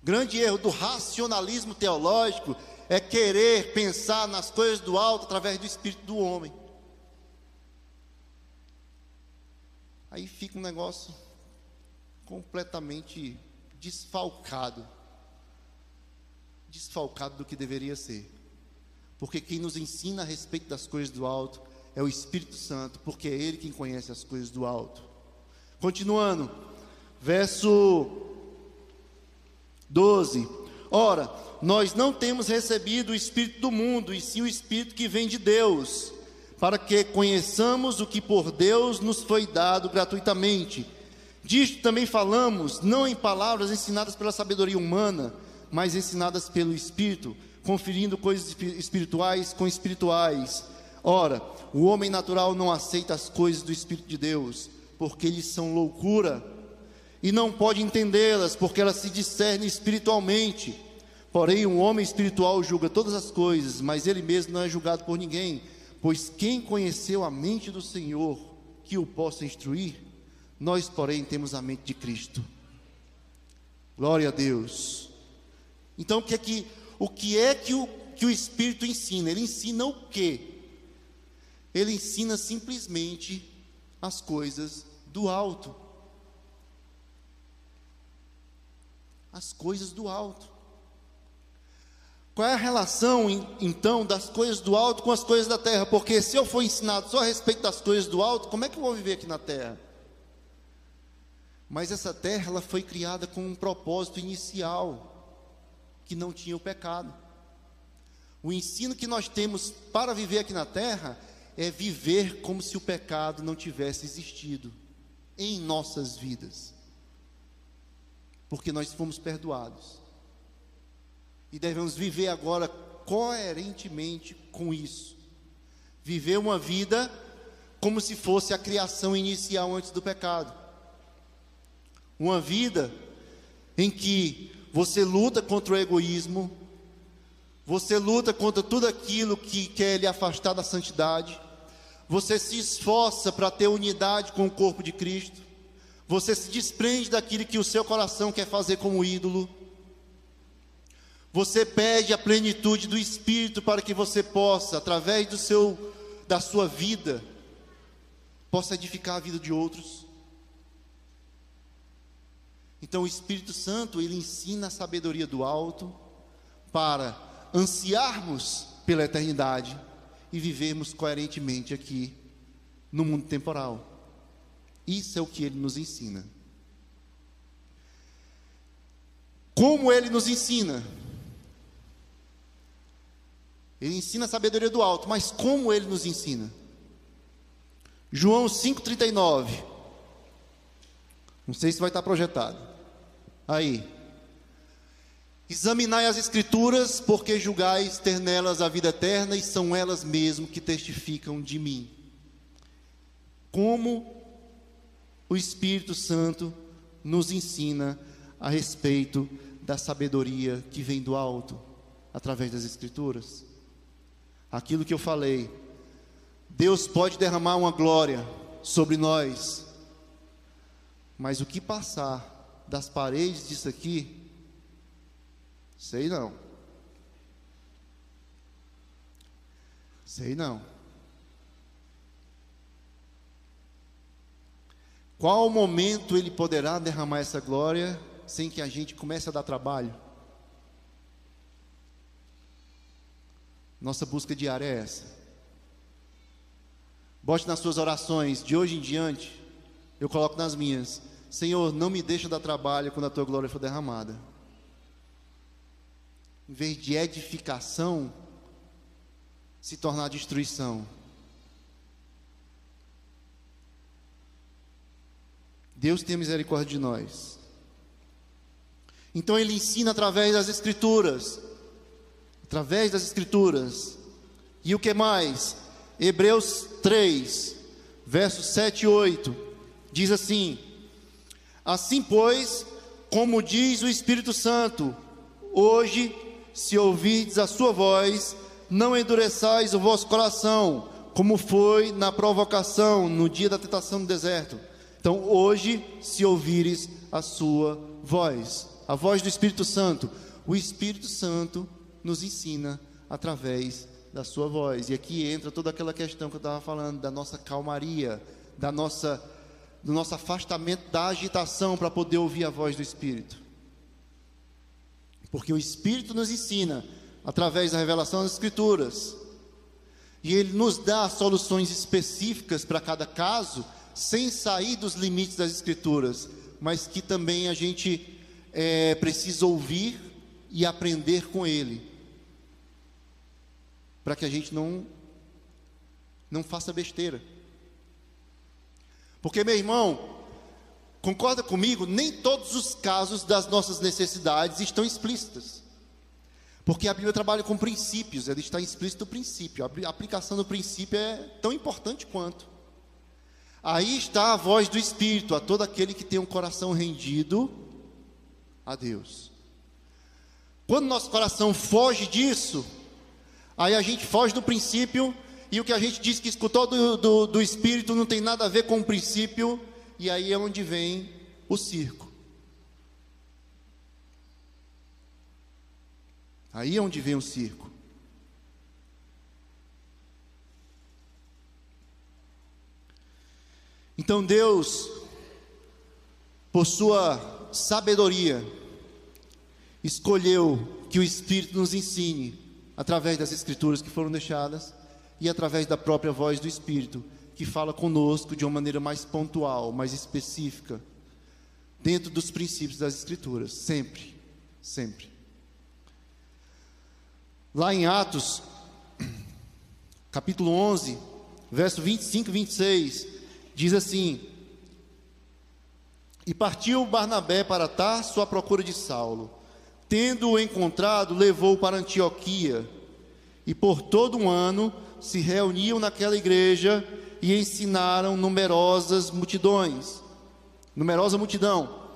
O grande erro do racionalismo teológico é querer pensar nas coisas do alto através do espírito do homem. Aí fica um negócio completamente desfalcado desfalcado do que deveria ser. Porque quem nos ensina a respeito das coisas do alto é o Espírito Santo, porque é Ele quem conhece as coisas do alto. Continuando, verso 12: Ora, nós não temos recebido o Espírito do mundo, e sim o Espírito que vem de Deus, para que conheçamos o que por Deus nos foi dado gratuitamente. Disto também falamos, não em palavras ensinadas pela sabedoria humana, mas ensinadas pelo Espírito, conferindo coisas espirituais com espirituais. Ora, o homem natural não aceita as coisas do Espírito de Deus, porque eles são loucura, e não pode entendê-las, porque elas se discernem espiritualmente. Porém, um homem espiritual julga todas as coisas, mas ele mesmo não é julgado por ninguém, pois quem conheceu a mente do Senhor que o possa instruir? Nós, porém, temos a mente de Cristo. Glória a Deus. Então, o que é que o, que é que o, que o Espírito ensina? Ele ensina o quê? Ele ensina simplesmente as coisas do alto. As coisas do alto. Qual é a relação, então, das coisas do alto com as coisas da terra? Porque se eu for ensinado só a respeito das coisas do alto, como é que eu vou viver aqui na terra? Mas essa terra, ela foi criada com um propósito inicial que não tinha o pecado. O ensino que nós temos para viver aqui na terra é viver como se o pecado não tivesse existido em nossas vidas. Porque nós fomos perdoados. E devemos viver agora coerentemente com isso. Viver uma vida como se fosse a criação inicial antes do pecado. Uma vida em que você luta contra o egoísmo, você luta contra tudo aquilo que quer lhe afastar da santidade, você se esforça para ter unidade com o corpo de Cristo, você se desprende daquilo que o seu coração quer fazer como ídolo, você pede a plenitude do Espírito para que você possa, através do seu, da sua vida, possa edificar a vida de outros. Então o Espírito Santo, ele ensina a sabedoria do alto para ansiarmos pela eternidade e vivermos coerentemente aqui no mundo temporal. Isso é o que ele nos ensina. Como ele nos ensina? Ele ensina a sabedoria do alto, mas como ele nos ensina? João 5,39. Não sei se vai estar projetado. Aí. Examinai as Escrituras, porque julgais ter nelas a vida eterna, e são elas mesmo que testificam de mim. Como o Espírito Santo nos ensina a respeito da sabedoria que vem do alto, através das Escrituras. Aquilo que eu falei, Deus pode derramar uma glória sobre nós, mas o que passar das paredes disso aqui, sei não. Sei não. Qual momento ele poderá derramar essa glória sem que a gente comece a dar trabalho? Nossa busca diária é essa. Bote nas suas orações de hoje em diante eu coloco nas minhas: Senhor, não me deixa dar trabalho quando a tua glória for derramada. Em vez de edificação, se tornar destruição. Deus tem misericórdia de nós. Então ele ensina através das escrituras, através das escrituras. E o que mais? Hebreus 3, versos 7 e 8 Diz assim: Assim, pois, como diz o Espírito Santo, hoje, se ouvirdes a sua voz, não endureçais o vosso coração, como foi na provocação, no dia da tentação no deserto. Então, hoje, se ouvires a sua voz, a voz do Espírito Santo, o Espírito Santo nos ensina através da sua voz. E aqui entra toda aquela questão que eu estava falando, da nossa calmaria, da nossa do nosso afastamento da agitação para poder ouvir a voz do Espírito. Porque o Espírito nos ensina, através da revelação das Escrituras. e Ele nos dá soluções específicas para cada caso, sem sair dos limites das Escrituras, mas que também a gente é, precisa ouvir e aprender com Ele, para que a gente não, não faça besteira. Porque, meu irmão, concorda comigo? Nem todos os casos das nossas necessidades estão explícitas. Porque a Bíblia trabalha com princípios, ela está explícito o princípio. A aplicação do princípio é tão importante quanto. Aí está a voz do Espírito a todo aquele que tem um coração rendido a Deus. Quando nosso coração foge disso, aí a gente foge do princípio e o que a gente diz que escutou do, do, do Espírito não tem nada a ver com o princípio, e aí é onde vem o circo. Aí é onde vem o circo. Então Deus, por sua sabedoria, escolheu que o Espírito nos ensine, através das Escrituras que foram deixadas, e através da própria voz do Espírito, que fala conosco de uma maneira mais pontual, mais específica, dentro dos princípios das Escrituras, sempre, sempre. Lá em Atos, capítulo 11, verso 25 e 26, diz assim: E partiu Barnabé para Tarso à procura de Saulo. Tendo-o encontrado, levou-o para Antioquia, e por todo um ano se reuniam naquela igreja e ensinaram numerosas multidões, numerosa multidão.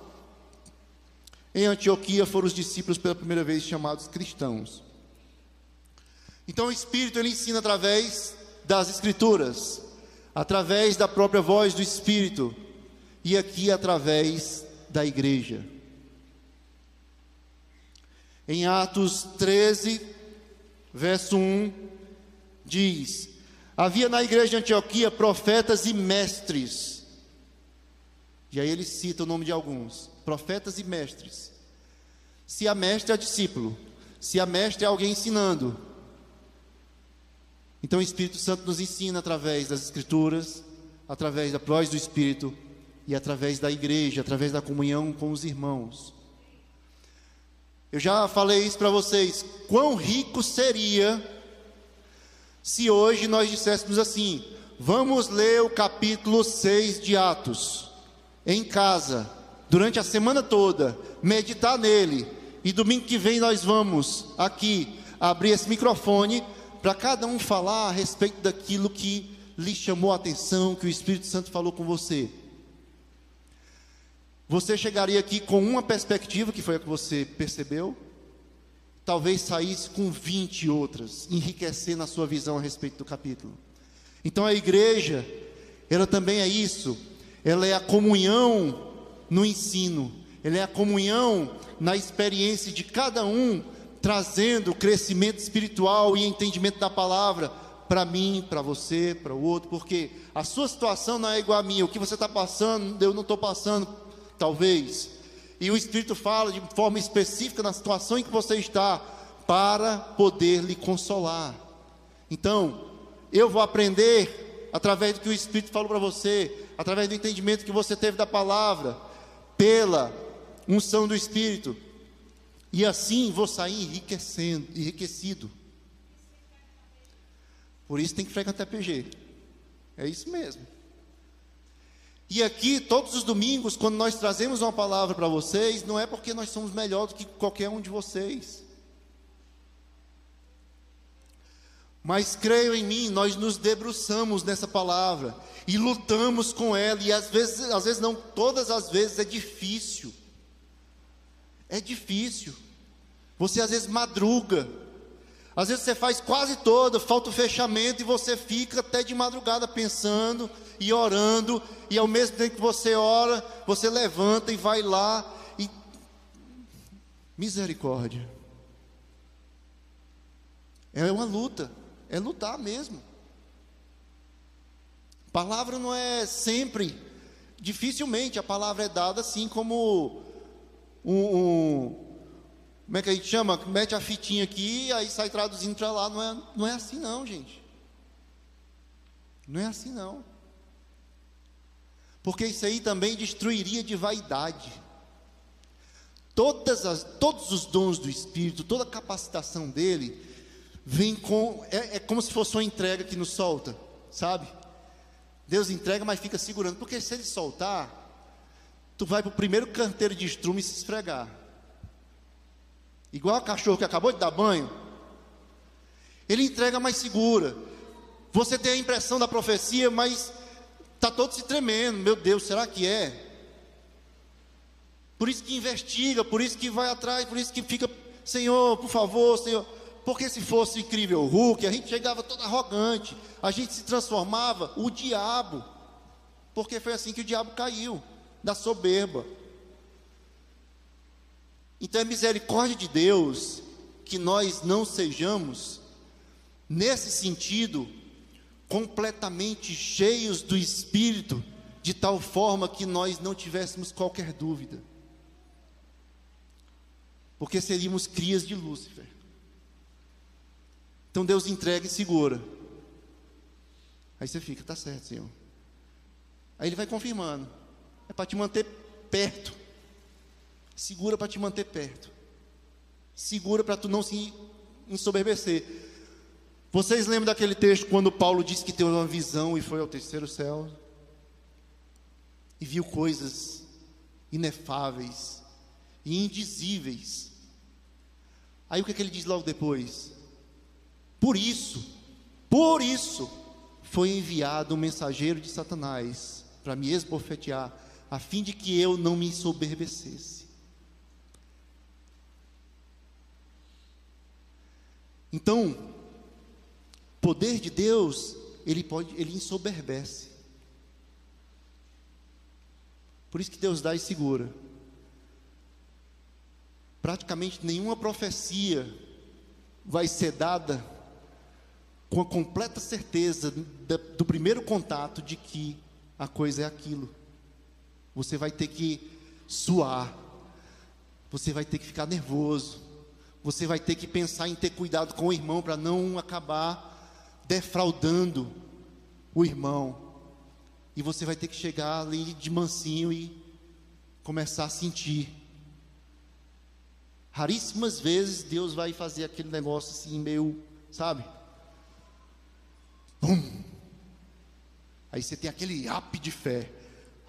Em Antioquia foram os discípulos pela primeira vez chamados cristãos. Então o Espírito ele ensina através das Escrituras, através da própria voz do Espírito e aqui através da igreja. Em Atos 13, verso 1, diz: Havia na igreja de Antioquia profetas e mestres. E aí ele cita o nome de alguns: profetas e mestres. Se a mestre é discípulo, se a mestre é alguém ensinando, então o Espírito Santo nos ensina através das Escrituras, através da voz do Espírito e através da igreja, através da comunhão com os irmãos. Eu já falei isso para vocês. Quão rico seria se hoje nós disséssemos assim: vamos ler o capítulo 6 de Atos em casa, durante a semana toda, meditar nele, e domingo que vem nós vamos aqui abrir esse microfone para cada um falar a respeito daquilo que lhe chamou a atenção, que o Espírito Santo falou com você. Você chegaria aqui com uma perspectiva, que foi a que você percebeu, talvez saísse com 20 outras, enriquecendo a sua visão a respeito do capítulo. Então a igreja, ela também é isso, ela é a comunhão no ensino, ela é a comunhão na experiência de cada um trazendo crescimento espiritual e entendimento da palavra para mim, para você, para o outro, porque a sua situação não é igual a minha, o que você está passando, eu não estou passando, talvez. E o Espírito fala de forma específica na situação em que você está, para poder lhe consolar. Então, eu vou aprender através do que o Espírito falou para você, através do entendimento que você teve da palavra, pela unção do Espírito. E assim vou sair enriquecendo, enriquecido. Por isso tem que frequentar PG. É isso mesmo. E aqui, todos os domingos, quando nós trazemos uma palavra para vocês, não é porque nós somos melhor do que qualquer um de vocês. Mas creio em mim, nós nos debruçamos nessa palavra e lutamos com ela, e às vezes, às vezes não, todas as vezes é difícil. É difícil. Você às vezes madruga. Às vezes você faz quase toda, falta o fechamento e você fica até de madrugada pensando e orando, e ao mesmo tempo que você ora, você levanta e vai lá e misericórdia. É uma luta, é lutar mesmo. Palavra não é sempre, dificilmente a palavra é dada assim como um, um, como é que a gente chama? Mete a fitinha aqui, aí sai traduzindo para lá. Não é, não é assim, não, gente. Não é assim não. Porque isso aí também destruiria de vaidade. As, todos os dons do Espírito, toda a capacitação dele, vem com. É, é como se fosse uma entrega que nos solta, sabe? Deus entrega, mas fica segurando. Porque se ele soltar, tu vai para o primeiro canteiro de estrume se esfregar. Igual a cachorro que acabou de dar banho. Ele entrega mais segura. Você tem a impressão da profecia, mas está todo se tremendo. Meu Deus, será que é? Por isso que investiga, por isso que vai atrás, por isso que fica, Senhor, por favor, Senhor. Porque se fosse incrível Hulk, a gente chegava todo arrogante, a gente se transformava o diabo. Porque foi assim que o diabo caiu, da soberba. Então é misericórdia de Deus que nós não sejamos, nesse sentido, completamente cheios do Espírito, de tal forma que nós não tivéssemos qualquer dúvida. Porque seríamos crias de Lúcifer. Então Deus entrega e segura. Aí você fica, tá certo, Senhor. Aí ele vai confirmando. É para te manter perto. Segura para te manter perto. Segura para tu não se ensoberbecer. Vocês lembram daquele texto quando Paulo disse que teve uma visão e foi ao terceiro céu? E viu coisas inefáveis e indizíveis. Aí o que, é que ele diz logo depois? Por isso, por isso, foi enviado um mensageiro de Satanás para me esbofetear, a fim de que eu não me ensoberbecesse. Então, poder de Deus, ele pode, ele ensoberbece. Por isso que Deus dá e segura. Praticamente nenhuma profecia vai ser dada com a completa certeza do primeiro contato de que a coisa é aquilo. Você vai ter que suar, você vai ter que ficar nervoso, você vai ter que pensar em ter cuidado com o irmão para não acabar defraudando o irmão. E você vai ter que chegar ali de mansinho e começar a sentir. Raríssimas vezes Deus vai fazer aquele negócio assim, meio, sabe? Bum. Aí você tem aquele ap de fé.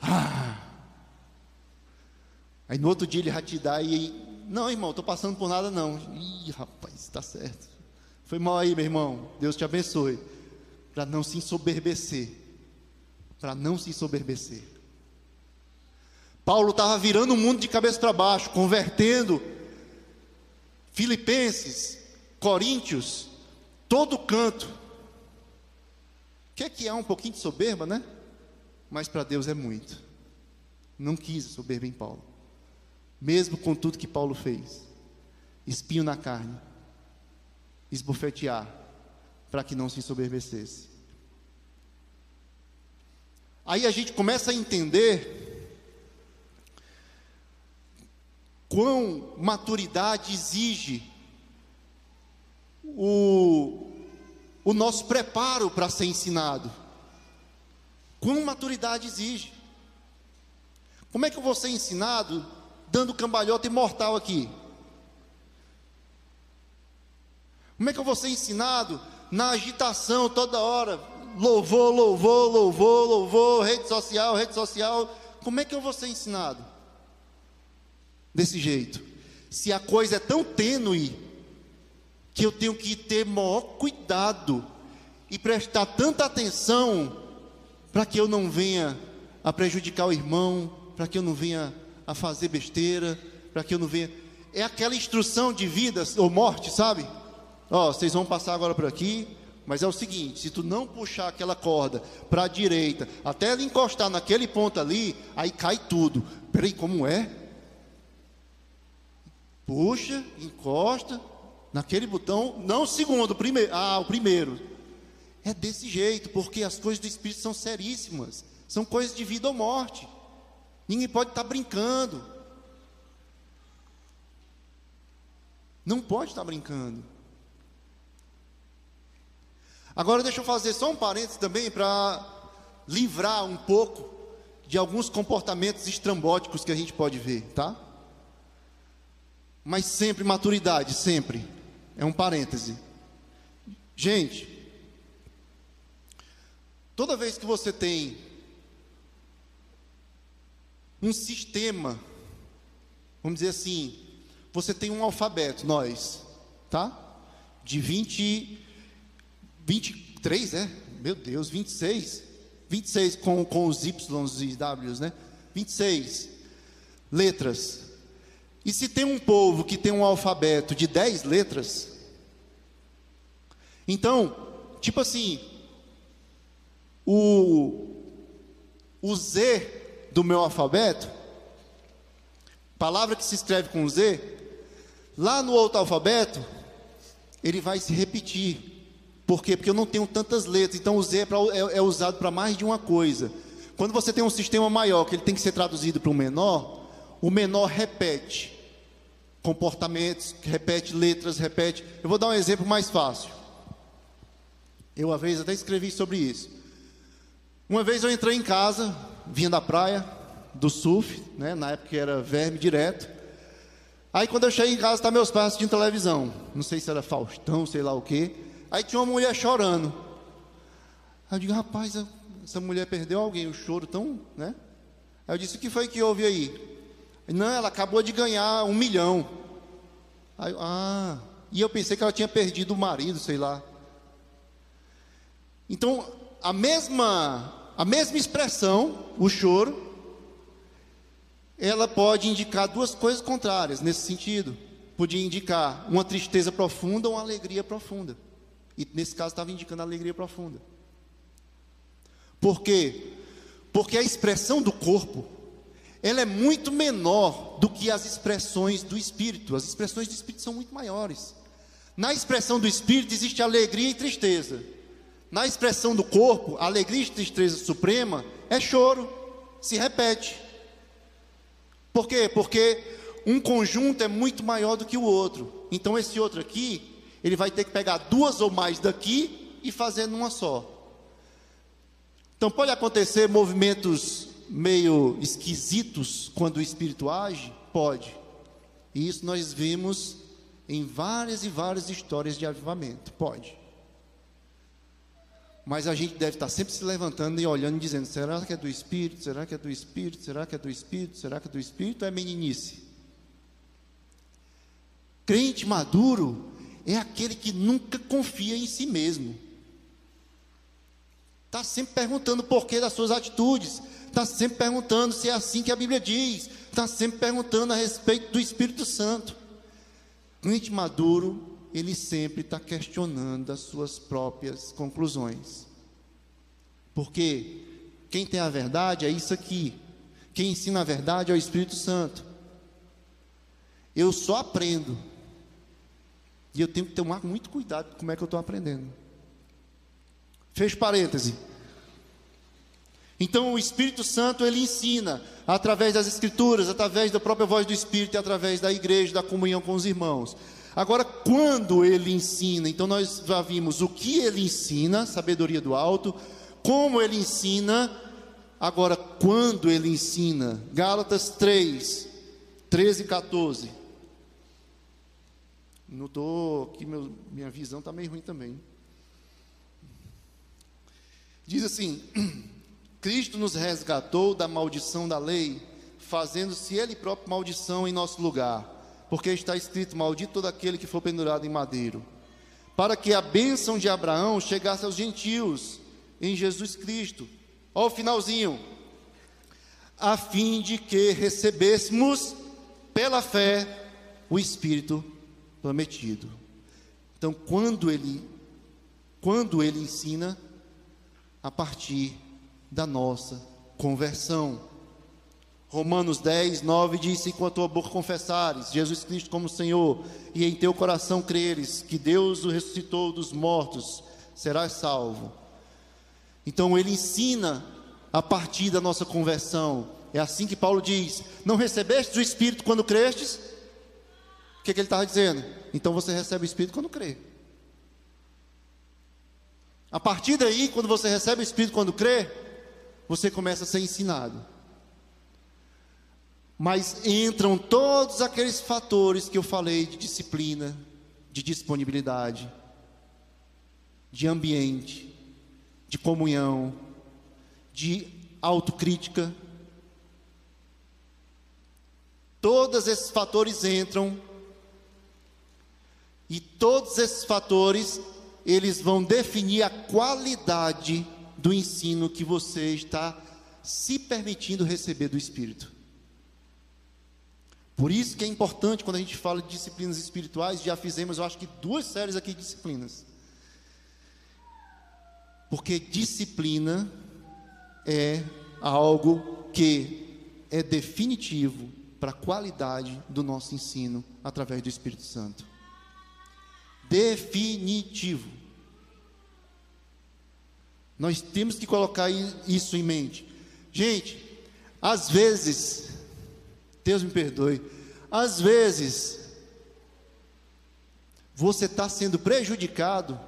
Ah. Aí no outro dia ele vai te dar e não, irmão, estou passando por nada não. Ih, rapaz, está certo. Foi mal aí, meu irmão. Deus te abençoe. Para não se ensoberbecer. Para não se ensoberbecer. Paulo estava virando o mundo de cabeça para baixo, convertendo Filipenses, Coríntios, todo canto. Quer que é um pouquinho de soberba, né? Mas para Deus é muito. Não quis soberba em Paulo. Mesmo com tudo que Paulo fez. Espinho na carne. Esbofetear. Para que não se ensoberbecesse. Aí a gente começa a entender quão maturidade exige o o nosso preparo para ser ensinado. Quão maturidade exige? Como é que eu vou ser ensinado dando cambalhota imortal aqui? Como é que eu vou ser ensinado na agitação toda hora? Louvor, louvor, louvor, louvor, rede social, rede social. Como é que eu vou ser ensinado? Desse jeito. Se a coisa é tão tênue que eu tenho que ter maior cuidado e prestar tanta atenção para que eu não venha a prejudicar o irmão, para que eu não venha a fazer besteira, para que eu não venha. É aquela instrução de vida ou morte, sabe? Ó, oh, vocês vão passar agora por aqui, mas é o seguinte: se tu não puxar aquela corda para a direita, até ela encostar naquele ponto ali, aí cai tudo. Peraí, como é? Puxa, encosta, naquele botão, não o segundo, o primeiro. Ah, o primeiro. É desse jeito, porque as coisas do Espírito são seríssimas. São coisas de vida ou morte. Ninguém pode estar brincando. Não pode estar brincando. Agora deixa eu fazer só um parênteses também para livrar um pouco de alguns comportamentos estrambóticos que a gente pode ver, tá? Mas sempre maturidade, sempre. É um parêntese. Gente, toda vez que você tem um sistema, vamos dizer assim, você tem um alfabeto, nós, tá? De 20, 23, é? Meu Deus, 26. 26 com, com os Ys e Ws, né? 26 letras. E se tem um povo que tem um alfabeto de 10 letras, então, tipo assim, o, o Z do meu alfabeto, palavra que se escreve com Z, lá no outro alfabeto, ele vai se repetir. Por quê? Porque eu não tenho tantas letras, então o Z é, pra, é, é usado para mais de uma coisa. Quando você tem um sistema maior, que ele tem que ser traduzido para o menor, o menor repete comportamentos, repete letras, repete. Eu vou dar um exemplo mais fácil. Eu, uma vez, até escrevi sobre isso. Uma vez eu entrei em casa, vinha da praia, do surf, né? na época era verme direto. Aí quando eu cheguei em casa, tá meus pais assistindo televisão. Não sei se era Faustão, sei lá o quê. Aí tinha uma mulher chorando. Aí eu digo, rapaz, essa mulher perdeu alguém, o choro tão, né? Aí eu disse, o que foi que houve aí? Não, ela acabou de ganhar um milhão. Aí, ah, e eu pensei que ela tinha perdido o marido, sei lá. Então, a mesma a mesma expressão, o choro, ela pode indicar duas coisas contrárias nesse sentido. Podia indicar uma tristeza profunda ou uma alegria profunda. E nesse caso estava indicando a alegria profunda. Por quê? Porque a expressão do corpo, ela é muito menor do que as expressões do espírito. As expressões do espírito são muito maiores. Na expressão do espírito existe alegria e tristeza. Na expressão do corpo, alegria e tristeza suprema é choro, se repete. Por quê? Porque um conjunto é muito maior do que o outro. Então esse outro aqui, ele vai ter que pegar duas ou mais daqui e fazer numa só. Então pode acontecer movimentos meio esquisitos quando o espírito age? Pode. E isso nós vimos em várias e várias histórias de avivamento. Pode. Mas a gente deve estar sempre se levantando e olhando e dizendo: será que é do Espírito? Será que é do Espírito? Será que é do Espírito? Será que é do Espírito? É meninice? Crente maduro é aquele que nunca confia em si mesmo. Está sempre perguntando o porquê das suas atitudes. Está sempre perguntando se é assim que a Bíblia diz. Está sempre perguntando a respeito do Espírito Santo. Crente maduro ele sempre está questionando as suas próprias conclusões. Porque quem tem a verdade é isso aqui. Quem ensina a verdade é o Espírito Santo. Eu só aprendo. E eu tenho que tomar muito cuidado com como é que eu estou aprendendo. Fecho parêntese. Então o Espírito Santo ele ensina através das Escrituras, através da própria voz do Espírito e através da igreja, da comunhão com os irmãos. Agora, quando ele ensina, então nós já vimos o que ele ensina, sabedoria do alto, como ele ensina, agora quando ele ensina, Gálatas 3, 13 e 14. Não estou aqui, meu, minha visão está meio ruim também. Diz assim: Cristo nos resgatou da maldição da lei, fazendo-se Ele próprio maldição em nosso lugar porque está escrito: Maldito todo aquele que for pendurado em madeiro, para que a bênção de Abraão chegasse aos gentios em Jesus Cristo. Olha o finalzinho. A fim de que recebêssemos pela fé o Espírito prometido. Então, quando ele quando ele ensina a partir da nossa conversão. Romanos 10, 9 diz: Se com a tua boca confessares Jesus Cristo como Senhor, e em teu coração creres que Deus o ressuscitou dos mortos, serás salvo. Então ele ensina a partir da nossa conversão. É assim que Paulo diz: Não recebeste o Espírito quando crestes? O que, que ele estava dizendo? Então você recebe o Espírito quando crê. A partir daí, quando você recebe o Espírito, quando crê, você começa a ser ensinado. Mas entram todos aqueles fatores que eu falei de disciplina, de disponibilidade, de ambiente, de comunhão, de autocrítica. Todos esses fatores entram e todos esses fatores eles vão definir a qualidade do ensino que você está se permitindo receber do Espírito. Por isso que é importante quando a gente fala de disciplinas espirituais, já fizemos, eu acho que duas séries aqui de disciplinas. Porque disciplina é algo que é definitivo para a qualidade do nosso ensino através do Espírito Santo. Definitivo. Nós temos que colocar isso em mente. Gente, às vezes, Deus me perdoe, às vezes, você está sendo prejudicado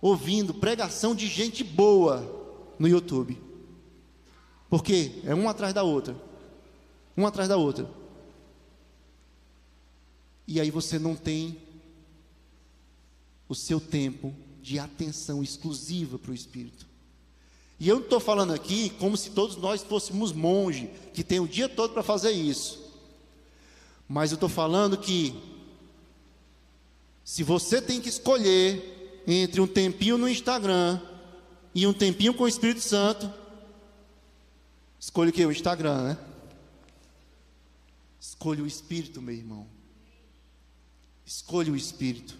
ouvindo pregação de gente boa no YouTube. Porque é uma atrás da outra. Uma atrás da outra. E aí você não tem o seu tempo de atenção exclusiva para o Espírito. E eu não estou falando aqui como se todos nós fôssemos monge, que tem o dia todo para fazer isso. Mas eu estou falando que, se você tem que escolher entre um tempinho no Instagram e um tempinho com o Espírito Santo, escolha o que? O Instagram, né? Escolha o Espírito, meu irmão. Escolha o Espírito.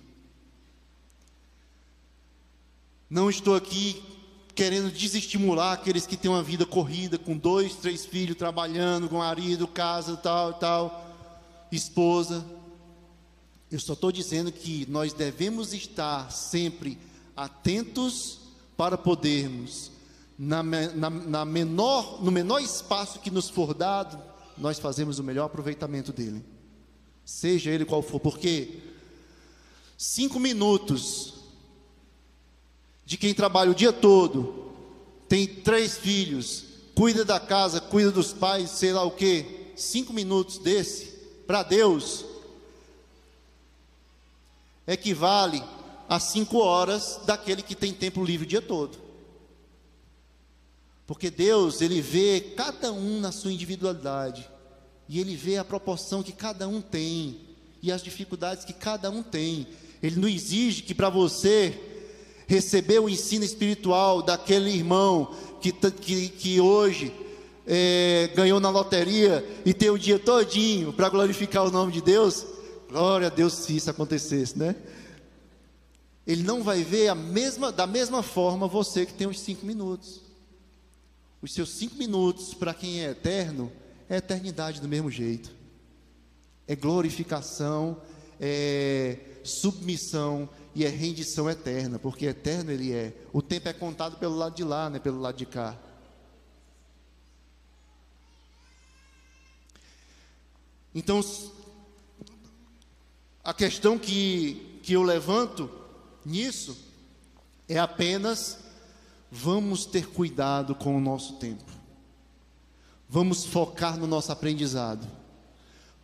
Não estou aqui querendo desestimular aqueles que têm uma vida corrida, com dois, três filhos, trabalhando, com marido, casa, tal, tal, esposa. Eu só estou dizendo que nós devemos estar sempre atentos para podermos, na, na, na menor, no menor espaço que nos for dado, nós fazemos o melhor aproveitamento dele, seja ele qual for, porque cinco minutos de quem trabalha o dia todo, tem três filhos, cuida da casa, cuida dos pais, sei lá o que, cinco minutos desse, para Deus, equivale a cinco horas daquele que tem tempo livre o dia todo. Porque Deus, Ele vê cada um na sua individualidade, e Ele vê a proporção que cada um tem, e as dificuldades que cada um tem. Ele não exige que para você receber o ensino espiritual daquele irmão que, que, que hoje é, ganhou na loteria e tem o dia todinho para glorificar o nome de Deus, Glória a Deus se isso acontecesse, né? Ele não vai ver a mesma, da mesma forma você que tem os cinco minutos. Os seus cinco minutos, para quem é eterno, é eternidade do mesmo jeito. É glorificação, é submissão e é rendição eterna, porque eterno ele é. O tempo é contado pelo lado de lá, né, pelo lado de cá. Então, a questão que, que eu levanto nisso é apenas vamos ter cuidado com o nosso tempo. Vamos focar no nosso aprendizado.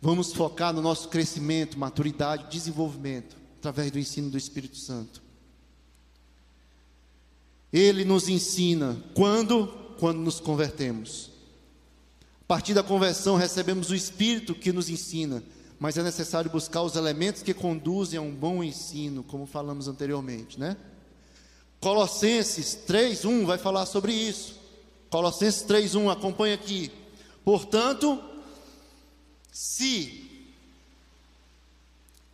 Vamos focar no nosso crescimento, maturidade, desenvolvimento, através do ensino do Espírito Santo. Ele nos ensina quando? Quando nos convertemos. A partir da conversão, recebemos o Espírito que nos ensina mas é necessário buscar os elementos que conduzem a um bom ensino, como falamos anteriormente, né? Colossenses 3:1 vai falar sobre isso. Colossenses 3:1, acompanha aqui. Portanto, se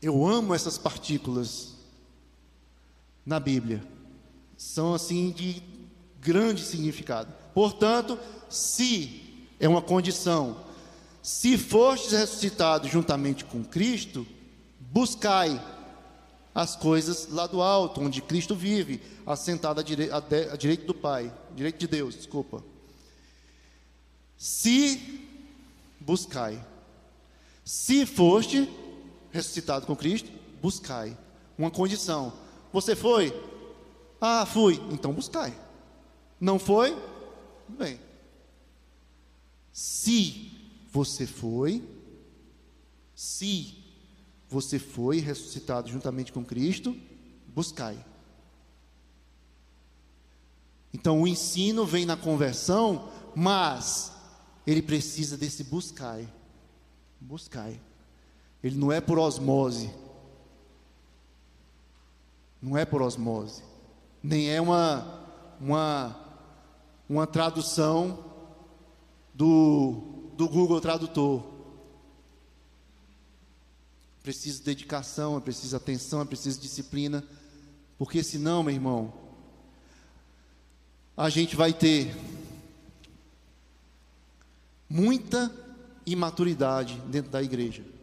eu amo essas partículas na Bíblia, são assim de grande significado. Portanto, se é uma condição se fostes ressuscitados juntamente com Cristo, buscai as coisas lá do alto, onde Cristo vive, assentado à, dire à direita do Pai, direito de Deus, desculpa. Se buscai, se foste ressuscitado com Cristo, buscai. Uma condição. Você foi? Ah, fui. Então buscai. Não foi? Bem. Se você foi, se você foi ressuscitado juntamente com Cristo, buscai. Então o ensino vem na conversão, mas ele precisa desse buscai. Buscai. Ele não é por osmose. Não é por osmose. Nem é uma uma uma tradução do do Google Tradutor. Precisa dedicação, preciso atenção, preciso disciplina, porque senão, meu irmão, a gente vai ter muita imaturidade dentro da igreja.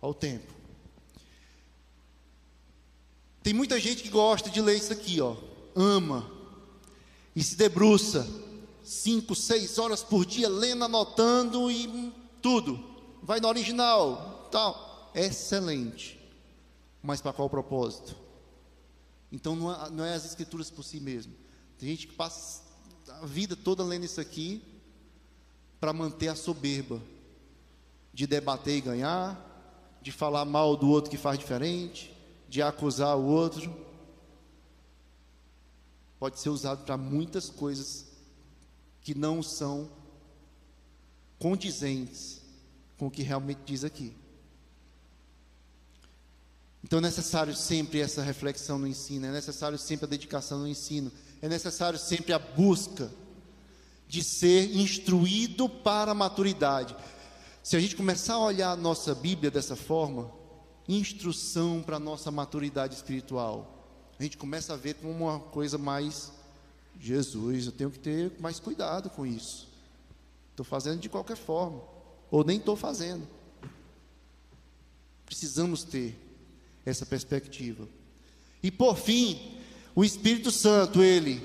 Ao tempo. Tem muita gente que gosta de ler isso aqui, ó. Ama. E se debruça cinco, seis horas por dia lendo, anotando e tudo. Vai no original, tal. Excelente. Mas para qual propósito? Então não é, não é as escrituras por si mesmo. Tem gente que passa a vida toda lendo isso aqui para manter a soberba de debater e ganhar, de falar mal do outro que faz diferente, de acusar o outro. Pode ser usado para muitas coisas que não são condizentes com o que realmente diz aqui. Então é necessário sempre essa reflexão no ensino, é necessário sempre a dedicação no ensino, é necessário sempre a busca de ser instruído para a maturidade. Se a gente começar a olhar a nossa Bíblia dessa forma, instrução para a nossa maturidade espiritual, a gente começa a ver como uma coisa mais Jesus, eu tenho que ter mais cuidado com isso. Estou fazendo de qualquer forma, ou nem estou fazendo. Precisamos ter essa perspectiva. E por fim, o Espírito Santo, ele,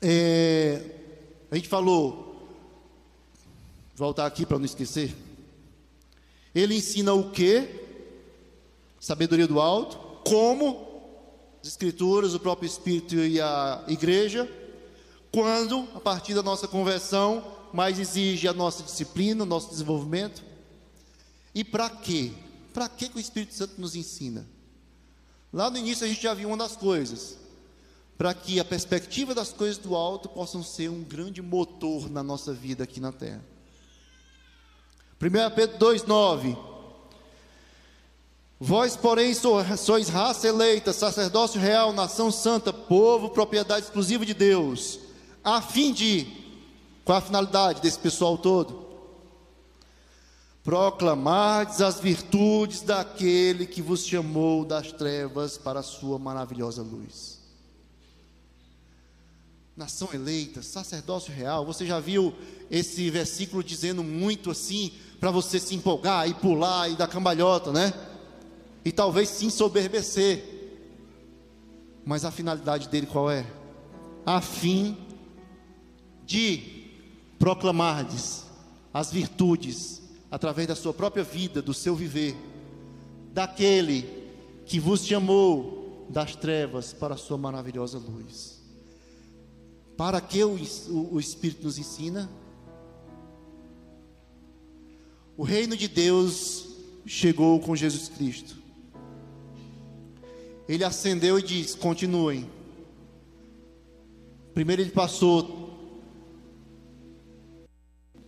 é, a gente falou, voltar aqui para não esquecer, ele ensina o que? Sabedoria do alto, como as Escrituras, o próprio Espírito e a igreja, quando, a partir da nossa conversão, mais exige a nossa disciplina, o nosso desenvolvimento. E para quê? Para que o Espírito Santo nos ensina? Lá no início a gente já viu uma das coisas, para que a perspectiva das coisas do alto possam ser um grande motor na nossa vida aqui na terra. 1 Pedro 2,9 Vós, porém, sois raça eleita, sacerdócio real, nação santa, povo, propriedade exclusiva de Deus, a fim de, qual a finalidade desse pessoal todo? Proclamardes as virtudes daquele que vos chamou das trevas para a sua maravilhosa luz. Nação eleita, sacerdócio real, você já viu esse versículo dizendo muito assim, para você se empolgar e pular e dar cambalhota, né? e talvez se ensoberbecer. Mas a finalidade dele qual é? A fim de proclamardes as virtudes através da sua própria vida, do seu viver, daquele que vos chamou das trevas para a sua maravilhosa luz. Para que o, o, o Espírito nos ensina? O reino de Deus chegou com Jesus Cristo. Ele acendeu e disse: continuem. Primeiro ele passou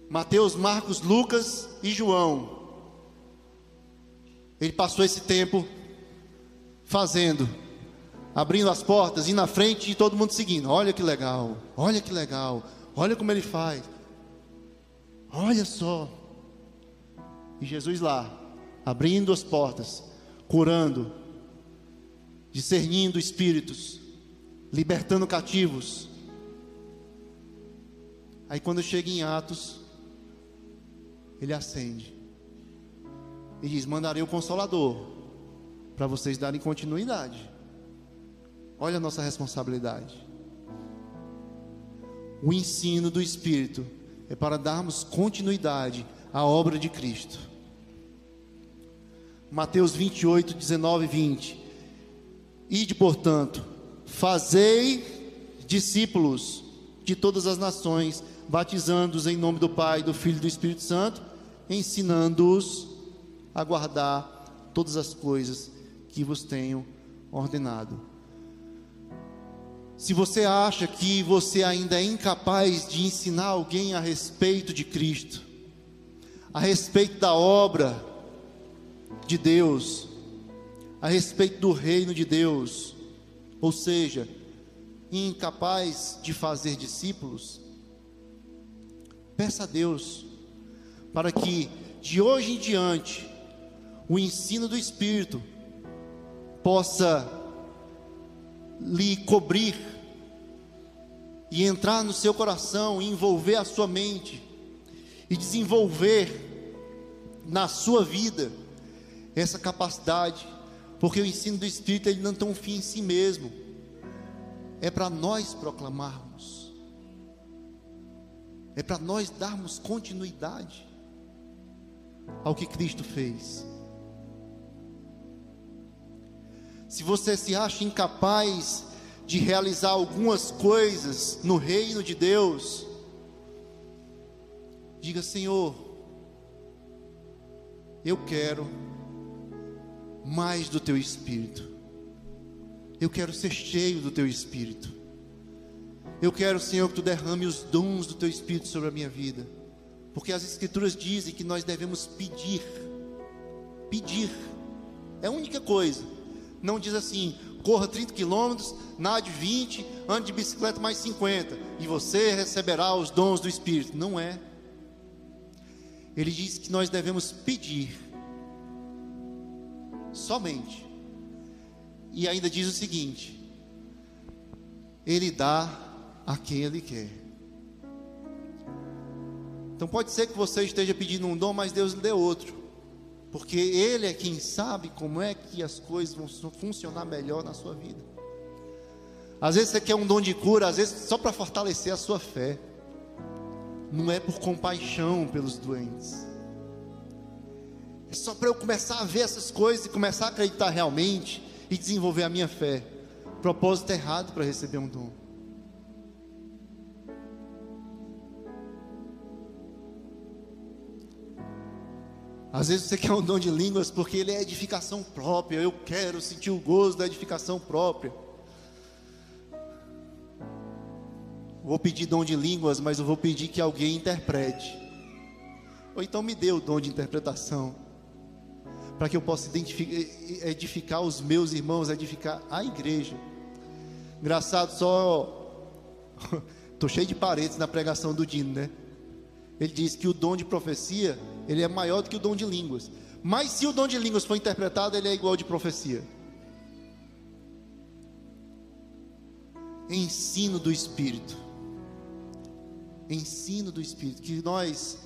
Mateus, Marcos, Lucas e João. Ele passou esse tempo fazendo, abrindo as portas, indo na frente e todo mundo seguindo. Olha que legal, olha que legal, olha como ele faz. Olha só. E Jesus lá, abrindo as portas, curando, discernindo espíritos, libertando cativos. Aí quando chega em Atos, ele acende e diz: Mandarei o Consolador para vocês darem continuidade. Olha a nossa responsabilidade. O ensino do Espírito é para darmos continuidade à obra de Cristo. Mateus 28, 19 e 20. Ide, portanto, fazei discípulos de todas as nações, batizando-os em nome do Pai, do Filho e do Espírito Santo, ensinando-os a guardar todas as coisas que vos tenho ordenado. Se você acha que você ainda é incapaz de ensinar alguém a respeito de Cristo, a respeito da obra de Deus, a respeito do reino de Deus, ou seja, incapaz de fazer discípulos, peça a Deus para que de hoje em diante o ensino do Espírito possa lhe cobrir e entrar no seu coração, envolver a sua mente e desenvolver na sua vida essa capacidade, porque o ensino do Espírito ele não tem um fim em si mesmo, é para nós proclamarmos, é para nós darmos continuidade ao que Cristo fez. Se você se acha incapaz de realizar algumas coisas no reino de Deus, diga: Senhor, eu quero mais do teu espírito. Eu quero ser cheio do teu espírito. Eu quero, Senhor, que tu derrame os dons do teu espírito sobre a minha vida. Porque as escrituras dizem que nós devemos pedir. Pedir. É a única coisa não diz assim: corra 30 quilômetros, nade 20, ande de bicicleta mais 50, e você receberá os dons do Espírito. Não é. Ele diz que nós devemos pedir somente. E ainda diz o seguinte: Ele dá a quem Ele quer. Então pode ser que você esteja pedindo um dom, mas Deus lhe dê outro porque Ele é quem sabe como é que as coisas vão funcionar melhor na sua vida. Às vezes você quer um dom de cura, às vezes só para fortalecer a sua fé, não é por compaixão pelos doentes, é só para eu começar a ver essas coisas e começar a acreditar realmente e desenvolver a minha fé. Propósito errado para receber um dom. Às vezes você quer um dom de línguas porque ele é edificação própria. Eu quero sentir o gozo da edificação própria. Vou pedir dom de línguas, mas eu vou pedir que alguém interprete. Ou então me dê o dom de interpretação. Para que eu possa edificar os meus irmãos, edificar a igreja. Engraçado, só. Estou cheio de paredes na pregação do Dino, né? Ele diz que o dom de profecia, ele é maior do que o dom de línguas. Mas se o dom de línguas for interpretado, ele é igual de profecia. Ensino do Espírito. Ensino do Espírito. Que nós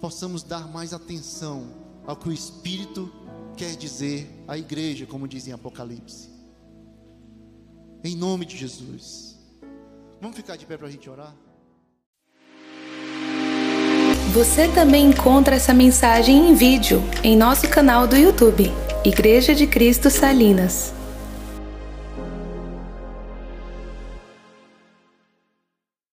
possamos dar mais atenção ao que o Espírito quer dizer à igreja, como diz em Apocalipse. Em nome de Jesus. Vamos ficar de pé para a gente orar? Você também encontra essa mensagem em vídeo em nosso canal do YouTube, Igreja de Cristo Salinas.